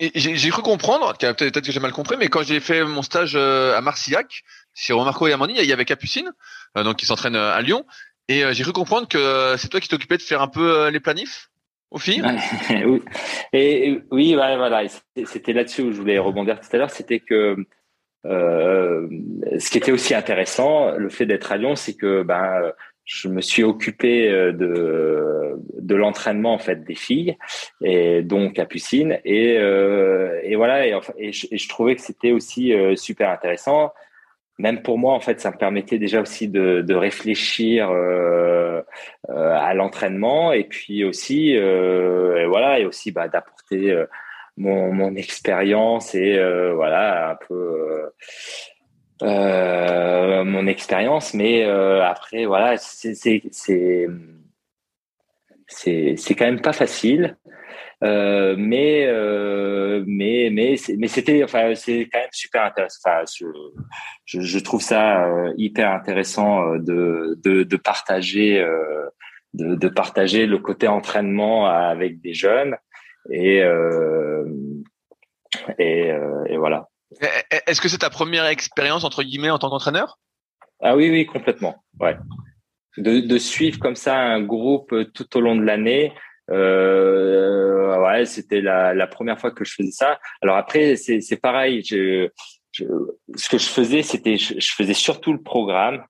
J'ai cru comprendre, peut-être que j'ai mal compris, mais quand j'ai fait mon stage à Marcillac, sur Marco et Amandine, il y avait Capucine, donc qui s'entraîne à Lyon, et j'ai cru comprendre que c'est toi qui t'occupais de faire un peu les planifs? Aux filles oui. Et oui, voilà, c'était là-dessus où je voulais rebondir tout à l'heure, c'était que euh, ce qui était aussi intéressant, le fait d'être à Lyon, c'est que ben je me suis occupé euh, de de l'entraînement en fait des filles et donc Capucine et euh, et voilà. Et, je, trouvais que c'était aussi super intéressant même pour moi, en fait, ça me permettait déjà aussi de, de réfléchir euh, euh, à l'entraînement et puis aussi, euh, voilà, et aussi bah, d'apporter euh, mon, mon expérience et euh, voilà un peu mon expérience. Mais après, voilà, c'est c'est quand même pas facile. Euh, mais euh, mais mais mais c'était enfin c'est quand même super intéressant. Enfin, je, je, trouve ça euh, hyper intéressant de de, de partager de, de, partager le côté entraînement avec des jeunes et et, et voilà. Est-ce que c'est ta première expérience entre guillemets en tant qu'entraîneur? Ah oui oui complètement ouais. De, de suivre comme ça un groupe tout au long de l'année euh, ouais, c'était la, la, première fois que je faisais ça. Alors après, c'est pareil. Je, je, ce que je faisais, c'était je, faisais surtout le programme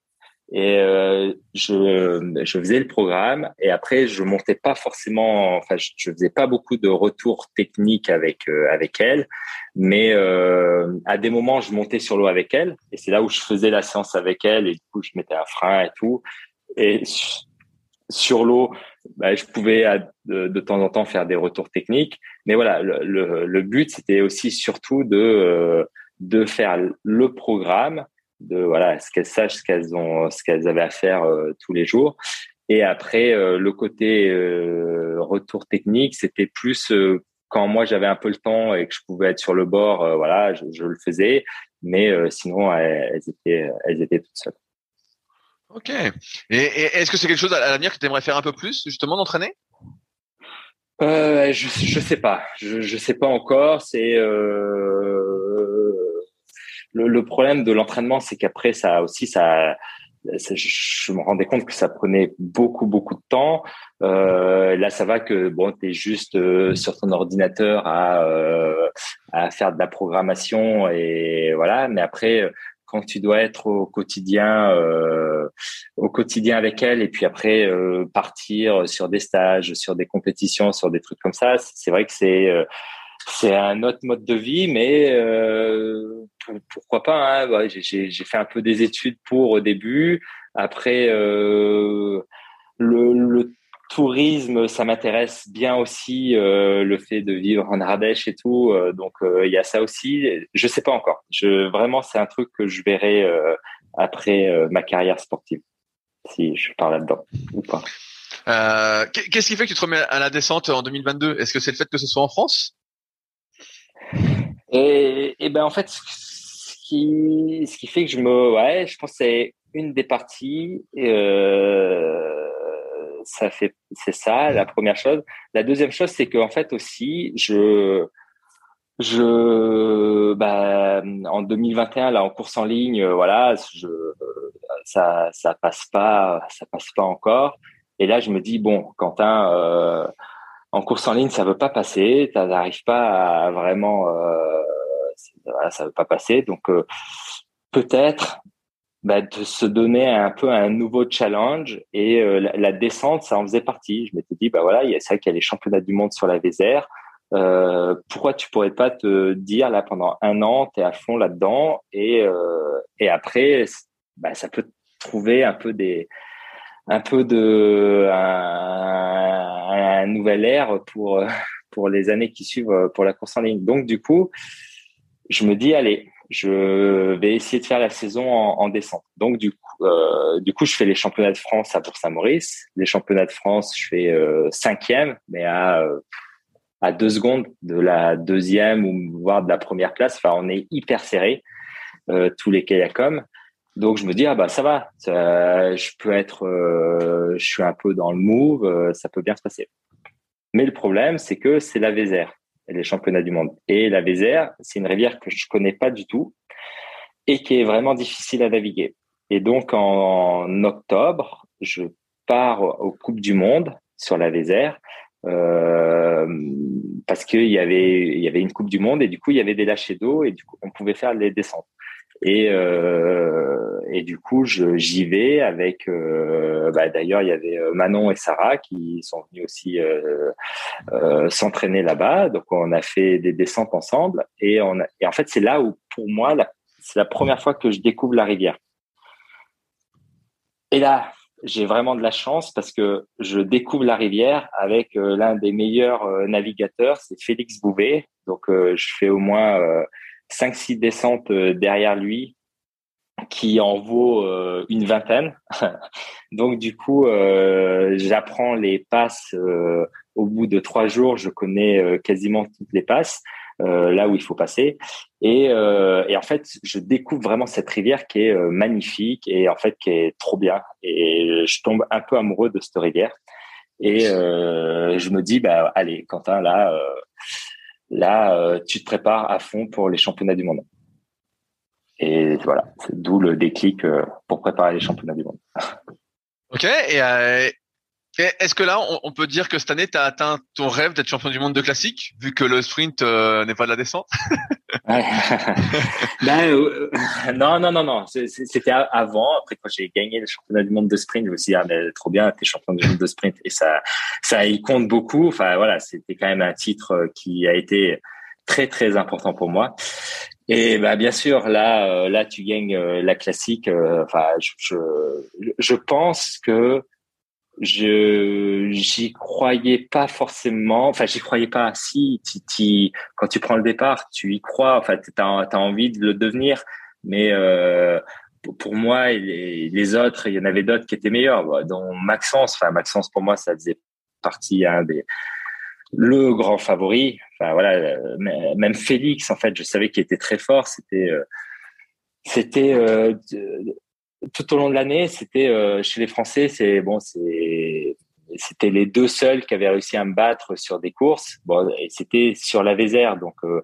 et euh, je, je faisais le programme et après je montais pas forcément. Enfin, je, je faisais pas beaucoup de retours techniques avec euh, avec elle, mais euh, à des moments je montais sur l'eau avec elle et c'est là où je faisais la séance avec elle et du coup je mettais un frein et tout et sur l'eau, bah, je pouvais de, temps en temps faire des retours techniques. Mais voilà, le, but, c'était aussi surtout de, euh, de faire le programme, de voilà ce qu'elles sachent ce qu'elles ont ce qu'elles avaient à faire tous les jours. Et après le côté retour technique, c'était plus quand moi j'avais un peu le temps et que je pouvais être sur le bord, voilà, je, je, le faisais. Mais sinon, elles, étaient elles étaient toutes seules. Ok. Et, est-ce que c'est quelque chose à l'avenir que tu aimerais faire un peu plus, justement, d'entraîner? Euh, je je sais pas, je je sais pas encore. C'est euh, le, problème de l'entraînement, c'est qu'après ça aussi ça, je me rendais compte que ça prenait beaucoup beaucoup de temps. Euh, là, ça va que bon, t'es juste euh, sur ton ordinateur à euh, à faire de la programmation et voilà. Mais après, quand tu dois être au quotidien euh, au quotidien avec elle et puis après euh, partir sur des stages sur des compétitions sur des trucs comme ça c'est vrai que c'est euh, c'est un autre mode de vie mais pourquoi pas hein j'ai fait un peu des études pour au début. Après le, le tourisme, ça m'intéresse bien aussi euh, le fait de vivre en Ardèche et tout. Euh, donc euh, il y a ça aussi. Je sais pas encore. Je vraiment c'est un truc que je verrai après ma carrière sportive si je pars là-dedans ou pas. Qu'est-ce qui fait que tu te remets à la descente en 2022 Est-ce que c'est le fait que ce soit en France? Et, et, ben en fait, ce qui, ce qui fait que je me, ouais, je pense que c'est une des parties. Euh, ça fait, c'est ça la première chose. La deuxième chose, c'est qu'en fait aussi, je, je, bah, en 2021 là, en course en ligne, euh, voilà, je, ça, ça passe pas, ça passe pas encore. Et là, je me dis bon, Quentin, euh, en course en ligne, ça veut pas passer, ça n'arrive pas à vraiment, euh, ça veut pas passer. Donc euh, peut-être bah, de se donner un peu un nouveau challenge et euh, la, descente, ça en faisait partie. Je m'étais dit, bah voilà, c'est vrai qu'il y a les championnats du monde sur la Vézère. Euh, pourquoi tu pourrais pas te dire là pendant un an, tu es à fond là-dedans et, euh, et après, bah, ça peut trouver un peu des un peu de un, un nouvel air pour pour les années qui suivent pour la course en ligne. Donc du coup, je me dis allez, je vais essayer de faire la saison en, en descente. Donc du coup, euh, du coup, je fais les championnats de France à Bourg-Saint-Maurice. Les championnats de France, je fais euh, cinquième, mais à euh, à deux secondes de la deuxième ou voire de la première place. Enfin, on est hyper serré euh, tous les kayakums. Donc je me dis ah bah ça va, je peux être, euh, je suis un peu dans le move, ça peut bien se passer. Mais le problème, c'est que c'est la Vézère les championnats du monde. Et la Vézère, c'est une rivière que je connais pas du tout et qui est vraiment difficile à naviguer. Et donc en octobre, je pars aux Coupes du Monde sur la Vézère euh, parce qu'il y avait une Coupe du Monde et du coup il y avait des lâchers d'eau et du coup on pouvait faire les descentes. Et, euh, et du coup, j'y vais avec. Euh, bah, D'ailleurs, il y avait euh, Manon et Sarah qui sont venus aussi s'entraîner là-bas. Donc, on a fait des descentes ensemble. Et en fait, c'est là où, pour moi, c'est la première fois que je découvre la rivière. Et là, j'ai vraiment de la chance parce que je découvre la rivière avec l'un des meilleurs navigateurs, c'est Félix Bouvet. Donc, je fais au moins 5-6 descentes euh, derrière lui qui en vaut euh, une vingtaine. Donc du coup, euh, j'apprends les passes au bout de trois jours. Je connais quasiment toutes les passes là où il faut passer. Et, et, en fait, je découvre vraiment cette rivière qui est magnifique et en fait qui est trop bien. Et je tombe un peu amoureux de cette rivière. Et je me dis, bah allez, Quentin, là Là, euh, tu te prépares à fond pour les championnats du monde. Et voilà, c'est d'où le déclic euh, pour préparer les championnats du monde. Ok, et euh, est-ce que là, on, peut dire que cette année, tu as atteint ton rêve d'être champion du monde de classique, vu que le sprint n'est pas de la descente? ben, euh, non, non, non, non. C'était avant. Après, quand j'ai gagné le championnat du monde de sprint, je me suis dit, ah, mais trop bien, t'es champion du monde de sprint. Et ça, ça y compte beaucoup. Enfin, voilà, c'était quand même un titre euh, qui a été très, très important pour moi. Et bah, bien sûr, là, euh, là, tu gagnes la classique. Enfin, je, je, je pense que je j'y croyais pas forcément enfin j'y croyais pas si tu, quand tu prends le départ tu y crois enfin tu as, envie de le devenir mais euh, pour moi, les, les autres, il y en avait d'autres qui étaient meilleurs. Dont Maxence, enfin Maxence pour moi, ça faisait partie un des le grand favori. Enfin voilà, même Félix, en fait, je savais qu'il était très fort. C'était c'était tout au long de l'année, c'était chez les Français, c'est bon, c'est c'était les deux seuls qui avaient réussi à me battre sur des courses. Bon, c'était sur la Vézère. Donc, euh,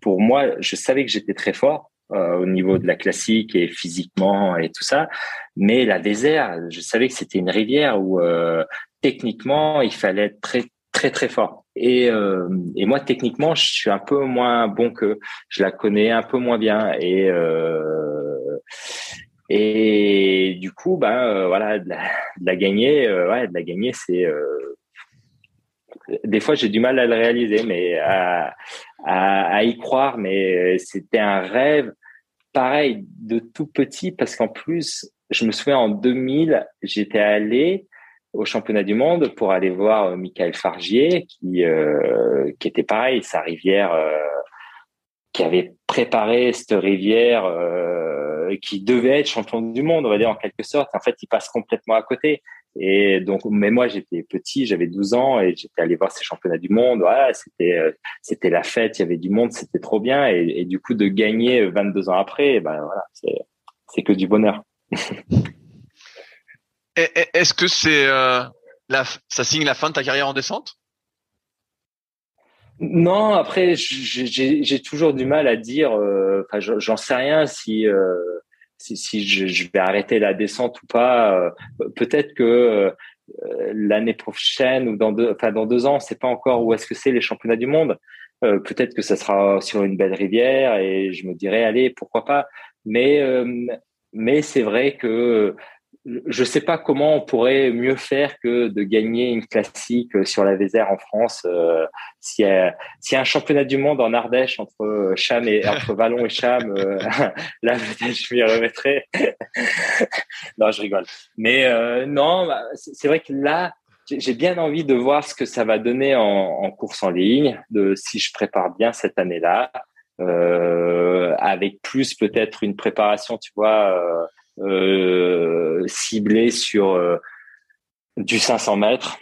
pour moi, je savais que j'étais très fort euh, au niveau de la classique et physiquement et tout ça. Mais la Vézère, je savais que c'était une rivière où euh, techniquement, il fallait être très très très fort. Et, euh, et moi, techniquement, je suis un peu moins bon que je la connais un peu moins bien. Et euh, et du coup, ben euh, voilà, de la, gagner, euh, ouais, de la gagner, c'est euh, des fois j'ai du mal à le réaliser, mais à, y croire. Mais c'était un rêve, pareil, de tout petit, parce qu'en plus, je me souviens en 2000, j'étais allé au championnat du monde pour aller voir Michael Fargier, qui qui était pareil, sa rivière, qui avait préparé cette rivière euh, qui devait être champion du monde, on va dire en quelque sorte. En fait, il passe complètement à côté. Et donc, mais moi, j'étais petit, j'avais 12 ans et j'étais allé voir ces championnats du monde. C'était euh, c'était la fête, il y avait du monde, c'était trop bien. Et, du coup, de gagner 22 ans après, ben voilà, c'est que du bonheur. Est-ce que c'est euh, ça signe la fin de ta carrière en descente? Non, après, j'ai toujours du mal à dire. Euh, enfin, j'en sais rien si euh, si, si je, vais arrêter la descente ou pas. Euh, peut-être que l'année prochaine ou dans deux, enfin dans deux ans, sait pas encore où est-ce que c'est les championnats du monde. Peut-être que ça sera sur une belle rivière et je me dirais allez pourquoi pas. Mais mais c'est vrai que je ne sais pas comment on pourrait mieux faire que de gagner une classique sur la Vézère en France. Euh, S'il y, y, a un championnat du monde en Ardèche entre Cham et entre Vallon et Cham, euh, là peut-être je m'y remettrai. non, je rigole. Mais euh, non, bah, c'est vrai que là, j'ai bien envie de voir ce que ça va donner en, en course en ligne, de si je prépare bien cette année-là, euh, avec plus peut-être une préparation, tu vois euh, euh, ciblé sur euh, du 500 mètres.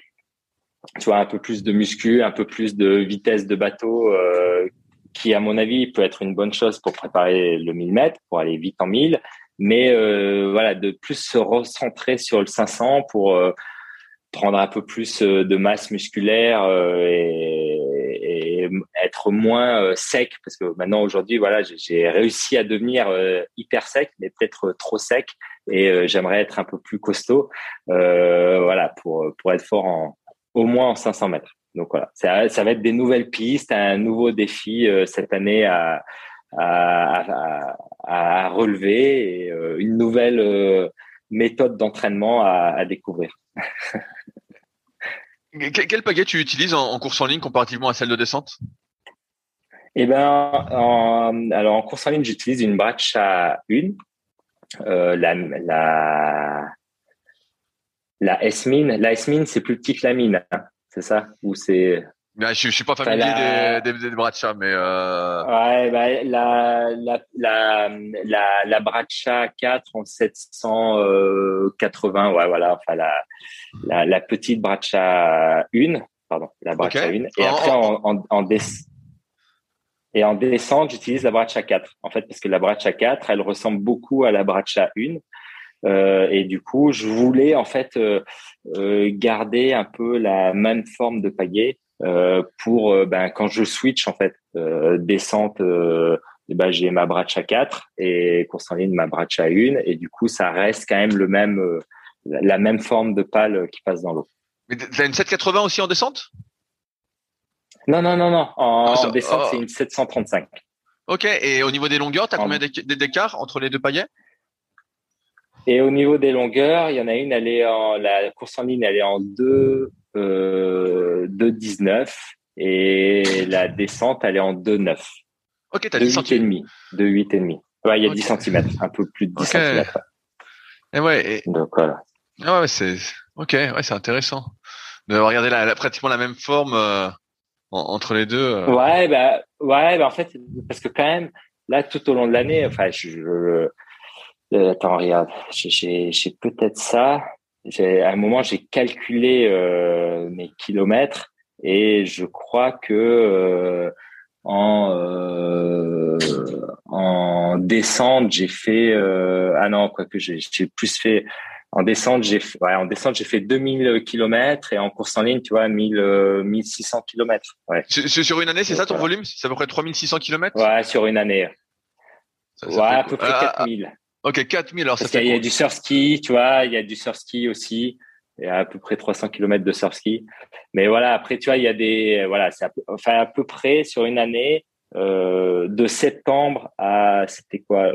Tu vois, un peu plus de muscu, un peu plus de vitesse de bateau, euh, qui, à mon avis, peut être une bonne chose pour préparer le 1000 mètres, pour aller vite en 1000. Mais voilà, de plus se recentrer sur le 500 pour prendre un peu plus de masse musculaire et, être moins euh, sec parce que maintenant aujourd'hui voilà j'ai réussi à devenir euh, hyper sec mais peut-être euh, trop sec et j'aimerais être un peu plus costaud voilà pour pour être fort en au moins en 500 mètres. Donc voilà ça, va être des nouvelles pistes un nouveau défi cette année à à, relever et une nouvelle méthode d'entraînement à découvrir Quel paquet tu utilises en, course en ligne comparativement à celle de descente? Eh ben, en, alors en course en ligne, j'utilise une Bracha 1, euh, la la la S-Mine. La S-Mine, c'est plus petit que la mine, hein, c'est ça? Ou c'est je, je suis pas familier des, des, des, Bracha, mais euh... ouais, bah, la la la la la Bracha 4 en 780, ouais, voilà, enfin la la, la petite Bracha 1, pardon, la Bracha 1, et après en, en, en et en descente, j'utilise la Bracha 4, en fait, parce que la Bracha 4, elle ressemble beaucoup à la Bracha 1. Euh, et du coup, je voulais en fait euh, euh, garder un peu la même forme de pagaie. euh, pour euh, ben, quand je switch en fait euh, descente ben, j'ai ma bracha 4 et course en ligne ma bracha 1 et du coup ça reste quand même le même la même forme de pale qui passe dans l'eau. Mais t'as une 780 aussi en descente? Non non non non en, ah, descente oh. c'est une 735. Ok et au niveau des longueurs t'as combien d'écart entre les deux paillets et au niveau des longueurs, il y en a une, elle est en la course en ligne, elle est en 2 euh, 2,19 et la descente, elle est en 2,9. Ok, t'as 10 cm. De 8,5. Ouais, il y a 10 cm, un peu plus de 10 cm. Et ouais. Donc voilà. Ah ouais, c'est ok, ouais, c'est intéressant de regarder la, pratiquement la même forme euh, entre les deux. Euh. Ouais, bah ouais, bah en fait, parce que quand même, là, tout au long de l'année, enfin, je, Euh, attends, regarde, j'ai peut-être ça. À un moment, j'ai calculé euh, mes kilomètres et je crois que euh, en euh, en descente, j'ai fait ah non, quoi que j'ai plus fait en descente, j'ai ouais, en descente, j'ai fait 2000 km et en course en ligne, tu vois, 1000 1600 km. Ouais. Sur une année, c'est ça ton volume? C'est à peu près 3600 km Ouais, sur une année. ouais, à peu près 4000. Ok, 4000. Alors Parce qu'il y a du surf ski, tu vois, il y a du surf ski aussi. Il y a à peu près 300 km de surf ski. Mais voilà, après, tu vois, il y a des, voilà, c'est à peu, enfin, à peu près sur une année, euh, de septembre à, c'était quoi,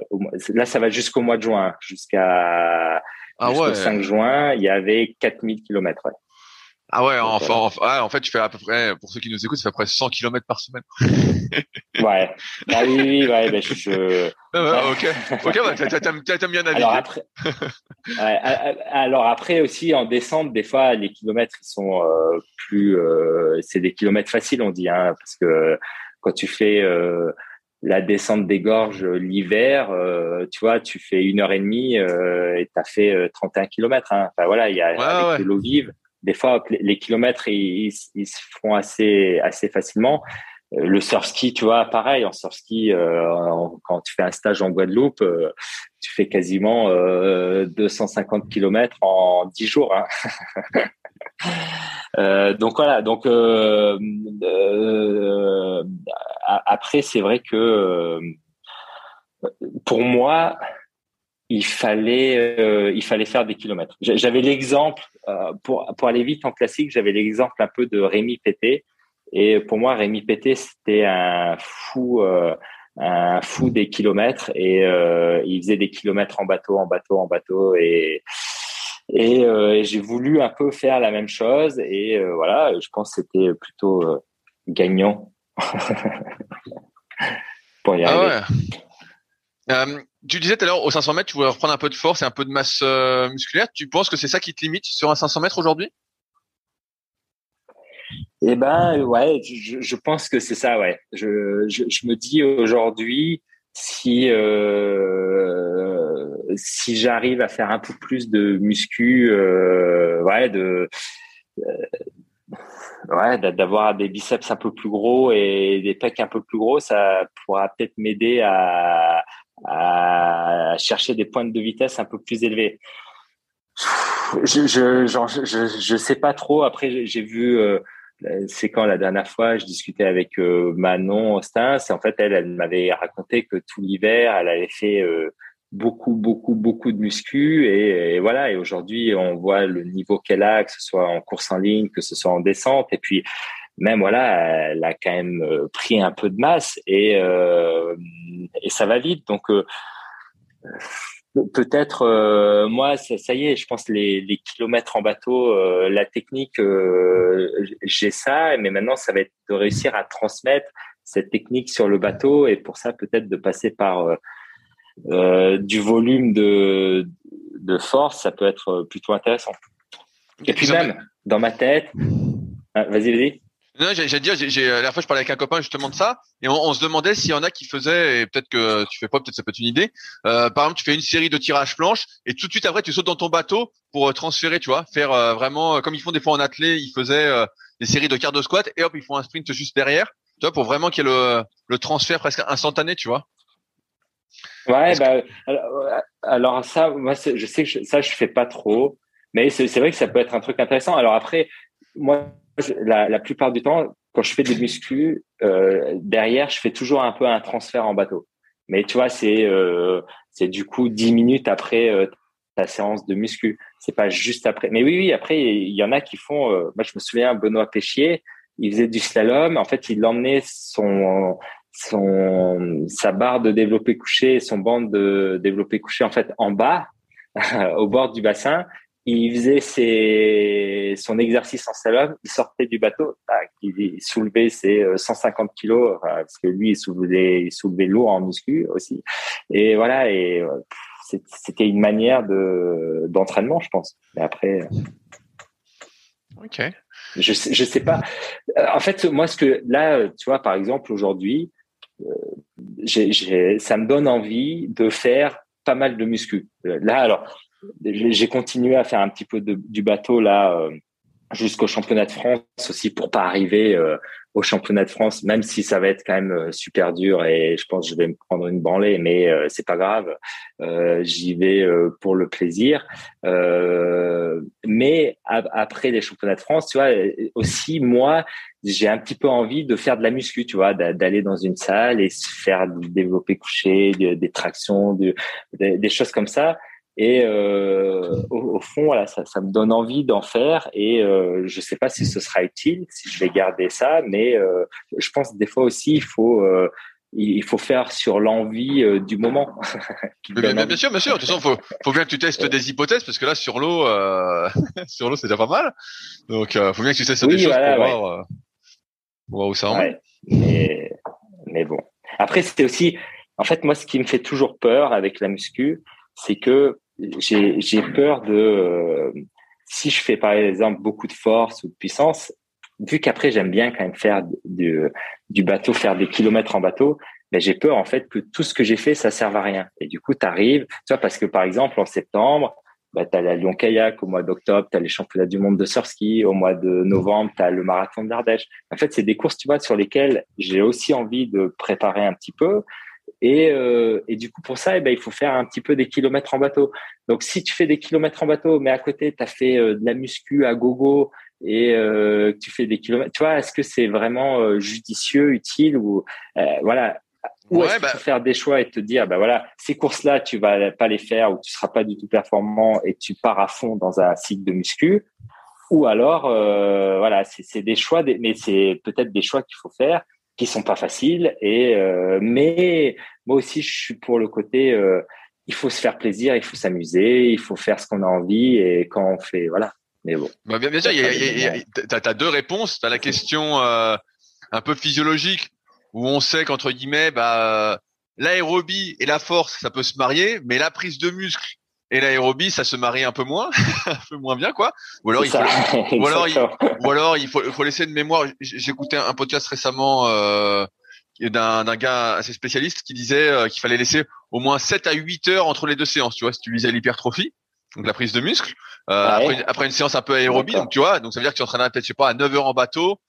là, ça va jusqu'au mois de juin, jusqu'à, ah ouais. 5 juin, il y avait 4000 km, ouais. Ah ouais, enfin, en fait, tu fais à peu près, pour ceux qui nous écoutent, ça fait à peu près 100 km par semaine. ouais. Ah oui, oui, ouais, ben je, je... ok, ok, bah, t'aimes bien naviguer. Alors après, ouais, alors après aussi, en descente, des fois, les kilomètres, ils sont euh, plus, euh, c'est des kilomètres faciles, on dit, hein, parce que quand tu fais, euh, la descente des gorges l'hiver, euh, tu vois, tu fais une heure et demie euh, et t'as fait 31 km. Hein. Enfin voilà, il y a avec de l'eau vive, des fois les kilomètres ils, se font assez assez facilement. Euh, le surf ski, tu vois, pareil, en surf ski, euh, quand tu fais un stage en Guadeloupe, euh, tu fais quasiment 250 km en 10 jours. Hein. donc voilà, donc après c'est vrai que pour moi, il fallait euh, il fallait faire des kilomètres. J'avais l'exemple euh, pour pour aller vite en classique, j'avais l'exemple un peu de Rémi Pété. Et pour moi Rémi Pété c'était un fou euh, un fou des kilomètres. Et il faisait des kilomètres en bateau en bateau en bateau. Et et, j'ai voulu un peu faire la même chose. Et voilà, je pense que c'était plutôt gagnant pour y ah arriver. Euh, tu disais tout à l'heure au 500 mètres, tu voulais reprendre un peu de force et un peu de masse euh, musculaire. Tu penses que c'est ça qui te limite sur un 500 mètres aujourd'hui? Eh ben ouais, je, pense que c'est ça. Ouais, je, je, me dis aujourd'hui si euh, si j'arrive à faire un peu plus de muscu, ouais, de ouais, d'avoir des biceps un peu plus gros et des pecs un peu plus gros, ça pourra peut-être m'aider à, à chercher des pointes de vitesse un peu plus élevées. Je je, je, je sais pas trop. Après, j'ai vu, euh, c'est quand la dernière fois, je discutais avec euh, Manon Austin. C'est en fait elle, elle m'avait raconté que tout l'hiver, elle avait fait euh, beaucoup, beaucoup, beaucoup de muscu et, et voilà. Et aujourd'hui, on voit le niveau qu'elle a, que ce soit en course en ligne, que ce soit en descente. Et puis, même voilà, elle a quand même euh, pris un peu de masse et euh, et ça va vite. Donc euh, peut-être moi ça, y est, je pense les, les kilomètres en bateau, la technique, j'ai ça, mais maintenant ça va être de réussir à transmettre cette technique sur le bateau et pour ça peut-être de passer par du volume de de force, ça peut être plutôt intéressant. Et puis même dans ma tête, ah, vas-y, vas-y. Non, j'ai dit, j'ai, la dernière fois, je parlais avec un copain justement de ça, et on, se demandait s'il y en a qui faisaient, et peut-être que tu fais pas, peut-être ça peut être une idée. Euh, par exemple, tu fais une série de tirages planches, et tout de suite après, tu sautes dans ton bateau pour euh, transférer, tu vois, faire euh, vraiment comme ils font des fois en athlée, ils faisaient des séries de quarts de squat, et hop, ils font un sprint juste derrière, tu vois, pour vraiment qu'il y ait le, le transfert presque instantané, tu vois. Ouais, bah, alors, ça, moi, je sais que ça, je fais pas trop, mais c'est vrai que ça peut être un truc intéressant. Alors après, moi, la, la, plupart du temps, quand je fais des muscu, euh, derrière, je fais toujours un peu un transfert en bateau. Mais tu vois, c'est euh, c'est du coup dix minutes après euh, ta séance de muscu. C'est pas juste après. Mais oui, oui. Après, il y en a qui font. Euh, moi, je me souviens, Benoît Péchier, il faisait du slalom. En fait, il emmenait son son sa barre de développé couché, son banc de développé couché en fait en bas au bord du bassin il faisait ses, son exercice en slalom, il sortait du bateau, il soulevait ses 150 euh, kilos, parce que lui, il soulevait, il soulevait lourd en muscu aussi. Et voilà, et euh, c'était une manière de d'entraînement, je pense. Mais après, euh, ok. Je sais, je sais pas. En fait, moi, ce que là, tu vois, par exemple, aujourd'hui, j'ai, ça me donne envie de faire pas mal de muscu. Là, alors, j'ai continué à faire un petit peu de, du bateau là euh, jusqu'au championnat de France aussi pour pas arriver euh, au championnat de France, même si ça va être quand même euh, super dur et je pense que je vais me prendre une branlée, mais euh, c'est pas grave. Euh, J'y vais pour le plaisir. mais après les championnats de France, tu vois, aussi moi, j'ai un petit peu envie de faire de la muscu, tu vois, d'aller dans une salle et faire du développé couché, des tractions, des choses comme ça. Et euh, au, fond, voilà, ça, ça, me donne envie d'en faire. Et euh, je ne sais pas si ce sera utile, si je vais garder ça, mais euh, je pense que des fois aussi, il faut euh, il faut faire sur l'envie euh, du moment. bien, bien, sûr, bien sûr. De toute façon, faut, faut bien que tu testes des hypothèses parce que là, sur l'eau, sur l'eau, c'est déjà pas mal. Donc, faut bien que tu testes des choses pour, voir, pour, voir, où ça en ouais. Mais, mais bon. Après, c'était aussi, en fait, moi, ce qui me fait toujours peur avec la muscu, c'est que j'ai peur de euh, si je fais par exemple beaucoup de force ou de puissance, vu qu'après j'aime bien quand même faire du, du bateau, faire des kilomètres en bateau, mais ben, j'ai peur en fait que tout ce que j'ai fait ça serve à rien. Et du coup, tu arrives, parce que par exemple en septembre, bah, tu as la Lyon Kayak, au mois d'octobre, tu as les championnats du monde de surski, au mois de novembre, tu as le marathon de l'Ardèche. En fait, c'est des courses, tu vois, sur lesquelles j'ai aussi envie de préparer un petit peu. Et, euh, et, du coup, pour ça, eh ben, il faut faire un petit peu des kilomètres en bateau. Donc, si tu fais des kilomètres en bateau, mais à côté, tu as fait euh, de la muscu à gogo et euh, tu fais des kilomètres, tu vois, est-ce que c'est vraiment euh, judicieux, utile ou euh, voilà ou est-ce bah... faire des choix et te dire, bah voilà, ces courses-là, tu vas pas les faire ou tu seras pas du tout performant et tu pars à fond dans un cycle de muscu. Ou alors, voilà, c'est des choix, mais c'est peut-être des choix qu'il faut faire qui sont pas faciles. Et euh, mais moi aussi, je suis pour le côté. Euh, il faut se faire plaisir, il faut s'amuser, il faut faire ce qu'on a envie et quand on fait, voilà. Mais bon. Bah, bien, bien sûr, tu as, deux réponses. Tu as la question euh, un peu physiologique où on sait qu'entre guillemets, bah, l'aérobie et la force, ça peut se marier, mais la prise de muscle et l'aérobie, ça se marie un peu moins, un peu moins bien, quoi. Ou alors il faut, ou alors, il, ou alors il faut, faut laisser de mémoire. Écouté un podcast récemment euh, d'un d'un gars assez spécialiste qui disait euh, qu'il fallait laisser au moins 7 à 8 heures entre les deux séances. Tu vois, si tu visais l'hypertrophie, donc la prise de muscle, euh, après, après, une séance un peu aérobie, donc tu vois, donc ça veut dire que tu entraînes peut-être je sais pas à 9 heures en bateau,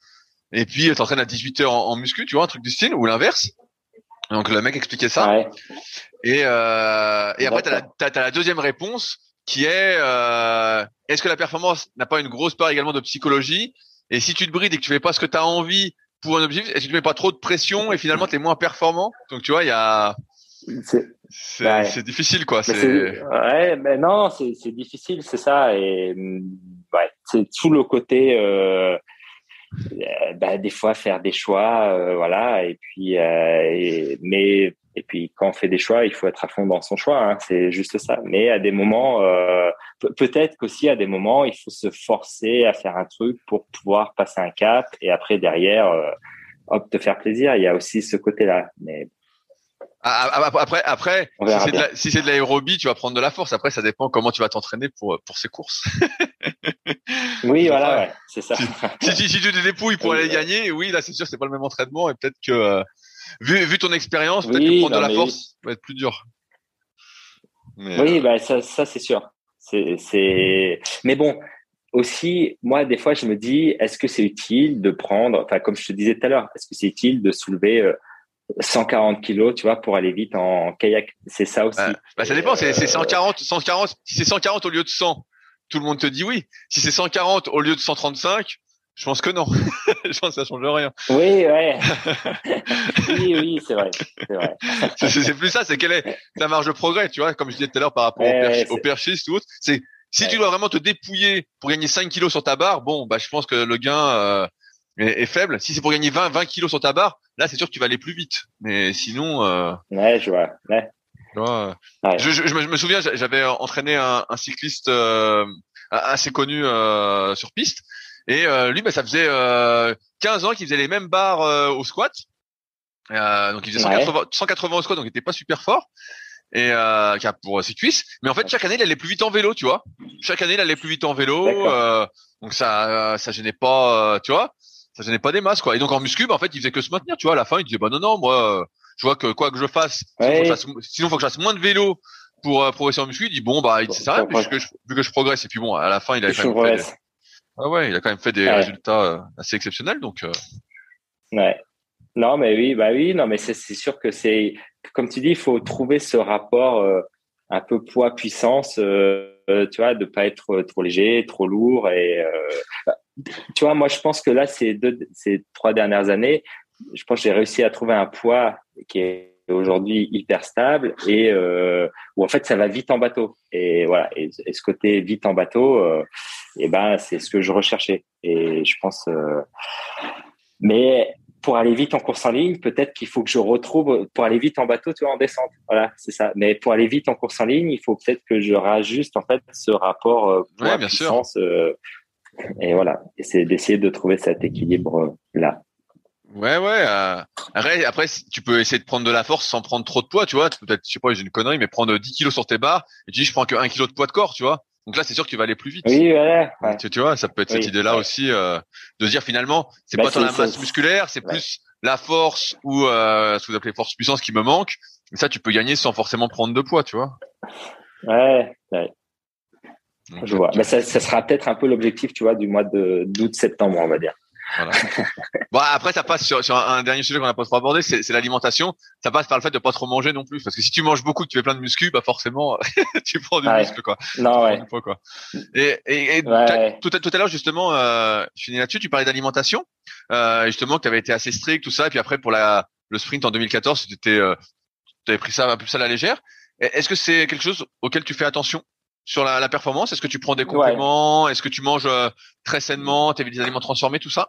et puis tu entraînes à 18 heures en, en muscu, tu vois, un truc du style, ou l'inverse. Donc le mec expliquait ça. Ouais. Et, euh, et après, tu as, as, la deuxième réponse qui est euh, est-ce que la performance n'a pas une grosse part également de psychologie? Et si tu te brides et que tu fais pas ce que tu as envie pour un objectif, est-ce que tu mets pas trop de pression et finalement tu es moins performant? Donc tu vois, il y a c'est ouais. difficile quoi. C'est ouais, mais non, c'est difficile, c'est ça. Et ouais, c'est tout le côté. Euh, bah, des fois faire des choix, euh, voilà. Et puis, euh, mais et puis quand on fait des choix, il faut être à fond dans son choix. Hein, c'est juste ça. Mais à des moments, euh, peut-être qu'aussi à des moments, il faut se forcer à faire un truc pour pouvoir passer un cap et après derrière, euh, hop, te faire plaisir. Il y a aussi ce côté-là. Mais après, après, si c'est de l'aérobie, tu vas prendre de la force. Après, ça dépend comment tu vas t'entraîner pour pour ces courses. oui, voilà, ouais, c'est ça. Si, si, si, tu te dépouilles pour aller gagner, oui, là, c'est sûr, c'est pas le même entraînement et peut-être que euh, vu vu ton expérience, peut-être que prendre de la force va être plus dur. Mais, oui, euh... bah ça, ça c'est sûr. C'est c'est. Mais bon, aussi, moi, des fois, je me dis, est-ce que c'est utile de prendre, enfin, comme je te disais tout à l'heure, est-ce que c'est utile de soulever euh, 140 kilos, tu vois, pour aller vite en kayak. C'est ça aussi. bah, ça dépend. C'est 140, 140. Si c'est 140 au lieu de 100, tout le monde te dit oui. Si c'est 140 au lieu de 135, je pense que non. je pense que ça change rien. Oui, ouais. oui, oui, c'est vrai. C'est plus ça. C'est quelle est ta marge de progrès, tu vois, comme je disais tout à l'heure par rapport au, perchiste ou autre. C'est si tu dois vraiment te dépouiller pour gagner 5 kilos sur ta barre, bon, bah, je pense que le gain, euh, est, faible. Si c'est pour gagner 20, 20 kilos sur ta barre, là, c'est sûr que tu vas aller plus vite. Mais sinon, euh, ouais, je vois. Ouais. Je, je, je, me, souviens, j'avais entraîné un, un cycliste euh, assez connu euh, sur piste, et euh, lui, bah, ça faisait 15 ans qu'il faisait les mêmes barres au squat. donc il faisait 180, 180 au squat, donc il était pas super fort et euh, pour ses cuisses. Mais en fait, chaque année, il allait plus vite en vélo, tu vois. Chaque année, il allait plus vite en vélo, euh, donc ça, ça gênait pas, tu vois ça gênait pas des masses quoi. Et donc en muscu, bah, en fait, il faisait que se maintenir, tu vois. À la fin, il disait bah non non, moi, je vois que quoi que je fasse, sinon, faut que je fasse, moins de vélo pour euh, progresser en muscu, il dit bon bah c'est ça, vu que, je, vu que je progresse et puis bon à la fin il a quand même fait des... ah ouais, il a quand même fait des résultats euh, assez exceptionnels donc. Euh... Ouais. Non mais oui bah oui non mais c'est sûr que c'est comme tu dis il faut trouver ce rapport euh, un peu poids puissance tu vois de pas être trop léger trop lourd et tu vois moi je pense que là ces deux ces trois dernières années je pense que j'ai réussi à trouver un poids qui est aujourd'hui hyper stable et euh, où en fait ça va vite en bateau. Et voilà. Et, ce côté vite en bateau euh, et ben c'est ce que je recherchais. Et je pense euh, mais pour aller vite en course en ligne peut-être qu'il faut que je retrouve pour aller vite en bateau tu vois en descente. Voilà c'est ça. Mais pour aller vite en course en ligne il faut peut-être que je rajuste en fait ce rapport ouais, bien puissance sûr. Et voilà et c'est d'essayer de trouver cet équilibre là Ouais, ouais. Euh, après, après, tu peux essayer de prendre de la force sans prendre trop de poids, tu vois. Peut-être, je sais pas, j'ai une connerie, mais prendre 10 kilos sur tes barres et tu dis, je prends que 1 kilo de poids de corps, tu vois. Donc là, c'est sûr que tu vas aller plus vite. Oui, ouais. Tu, tu, vois, ça peut être cette idée-là aussi euh, de dire finalement, c'est bah, pas tant la masse musculaire, c'est plus la force ou euh, ce que vous appelez force puissance qui me manque. Et ça, tu peux gagner sans forcément prendre de poids, tu vois. Ouais. ouais. Je vois. Mais ça, ça sera peut-être un peu l'objectif, tu vois, du mois de d'août-septembre, on va dire. Voilà. bon, après, ça passe sur, sur un, dernier sujet qu'on n'a pas trop abordé, c'est l'alimentation. Ça passe par le fait de pas trop manger non plus, parce que si tu manges beaucoup, que tu fais plein de muscu, bah forcément, tu prends du muscle, quoi. Non, ouais. quoi. Et, et, et tout, tout, à l'heure, justement, euh, je finis là-dessus, tu parlais d'alimentation, euh, justement, que tu avais été assez strict, tout ça, et puis après, pour la, le sprint en 2014, tu euh, avais pris ça un peu plus à la légère. Est-ce que c'est quelque chose auquel tu fais attention? Sur la, la performance Est-ce que tu prends des compléments Est-ce que tu manges euh, très sainement Tu des aliments transformés, tout ça?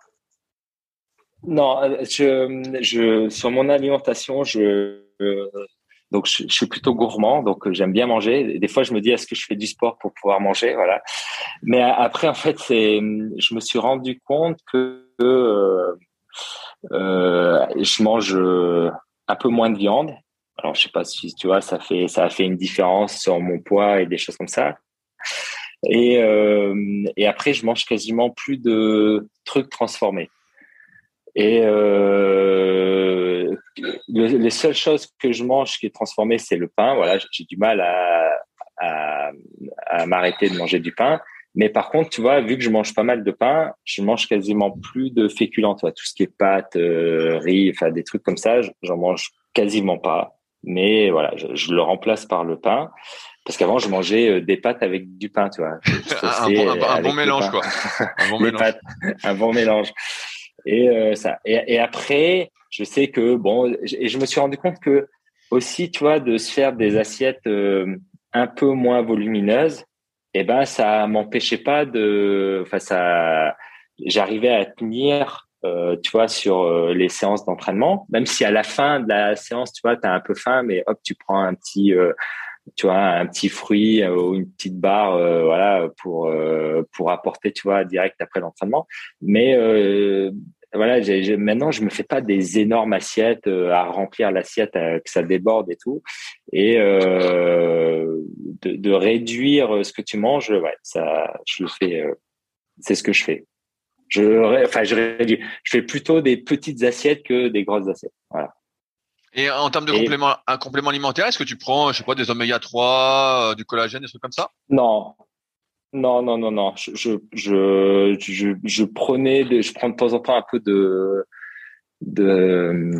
Non, euh, je, je, sur mon alimentation, je, donc je, suis plutôt gourmand, donc j'aime bien manger. Des fois, je me dis est-ce que je fais du sport pour pouvoir manger, voilà. Mais après, en fait, c'est, je me suis rendu compte que euh, euh, je mange un peu moins de viande. Alors, je sais pas si tu vois, ça fait ça a fait une différence sur mon poids et des choses comme ça. Et, euh, et après, je mange quasiment plus de trucs transformés. Et euh, les seules choses que je mange qui est transformée, c'est le pain. Voilà, j'ai du mal à, à, m'arrêter de manger du pain. Mais par contre, tu vois, vu que je mange pas mal de pain, je mange quasiment plus de féculents. Tout ce qui est pâtes, euh, riz, enfin des trucs comme ça, j'en mange quasiment pas. Mais voilà, je, je, le remplace par le pain. Parce qu'avant, je mangeais euh, des pâtes avec du pain, tu vois. un, bon, un, bon mélange, quoi. Un bon mélange. Pâtes, un bon mélange. Et euh, ça. Et, et, après, je sais que bon, et je me suis rendu compte que aussi, tu vois, de se faire des assiettes euh, un peu moins volumineuses, et eh ben ça m'empêchait pas de, enfin ça, j'arrivais à tenir, euh, tu vois, sur euh, les séances d'entraînement, même si à la fin de la séance, tu vois, tu un peu faim, mais hop, tu prends un petit tu vois un petit fruit ou une petite barre euh, voilà pour euh, pour apporter tu vois direct après l'entraînement. Mais euh, voilà j'ai, maintenant je me fais pas des énormes assiettes à remplir l'assiette que ça déborde et tout. Et de, de, réduire ce que tu manges ouais ça je le fais c'est ce que je fais je enfin je réduis je fais plutôt des petites assiettes que des grosses assiettes voilà et en termes de complément, un complément alimentaire, est-ce que tu prends, je sais pas, des oméga 3, euh, du collagène, des trucs comme ça? Non. Non, non, non, non. Je, je, je, je, prenais, de, je prends de temps en temps un peu de, de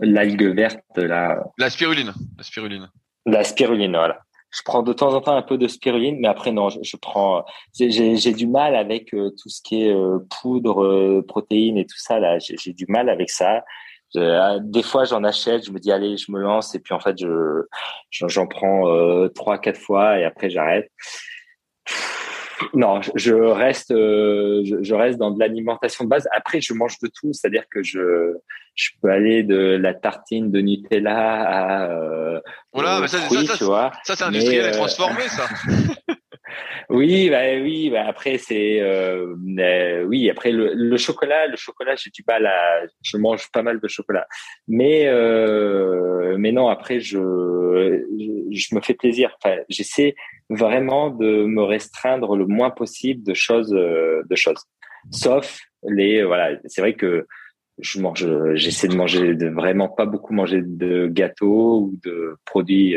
l'algue verte là. La spiruline. La spiruline. La spiruline, voilà. Je prends de temps en temps un peu de spiruline, mais après non, je, prends. J'ai du mal avec euh, tout ce qui est euh, poudre, protéines et tout ça là. J'ai du mal avec ça. Euh, des fois, j'en achète, je me dis allez, je me lance, et puis en fait, je j'en prends euh, trois, quatre fois, et après j'arrête. Non, je reste, euh, je, reste dans de l'alimentation de base. Après, je mange de tout, c'est-à-dire que je, je peux aller de la tartine de Nutella à. Euh, voilà, mais ça, fruits, ça, ça, ça c'est industriel et transformé, ça. Oui, bah oui. Bah après, c'est euh, oui. Après le, le, chocolat, le chocolat, j'ai du mal à. Je mange pas mal de chocolat, mais euh, mais non. Après, je, je, me fais plaisir. Enfin, j'essaie vraiment de me restreindre le moins possible de choses, euh, de choses. Sauf les voilà. C'est vrai que je mange. J'essaie de manger de vraiment pas beaucoup manger de gâteaux ou de produits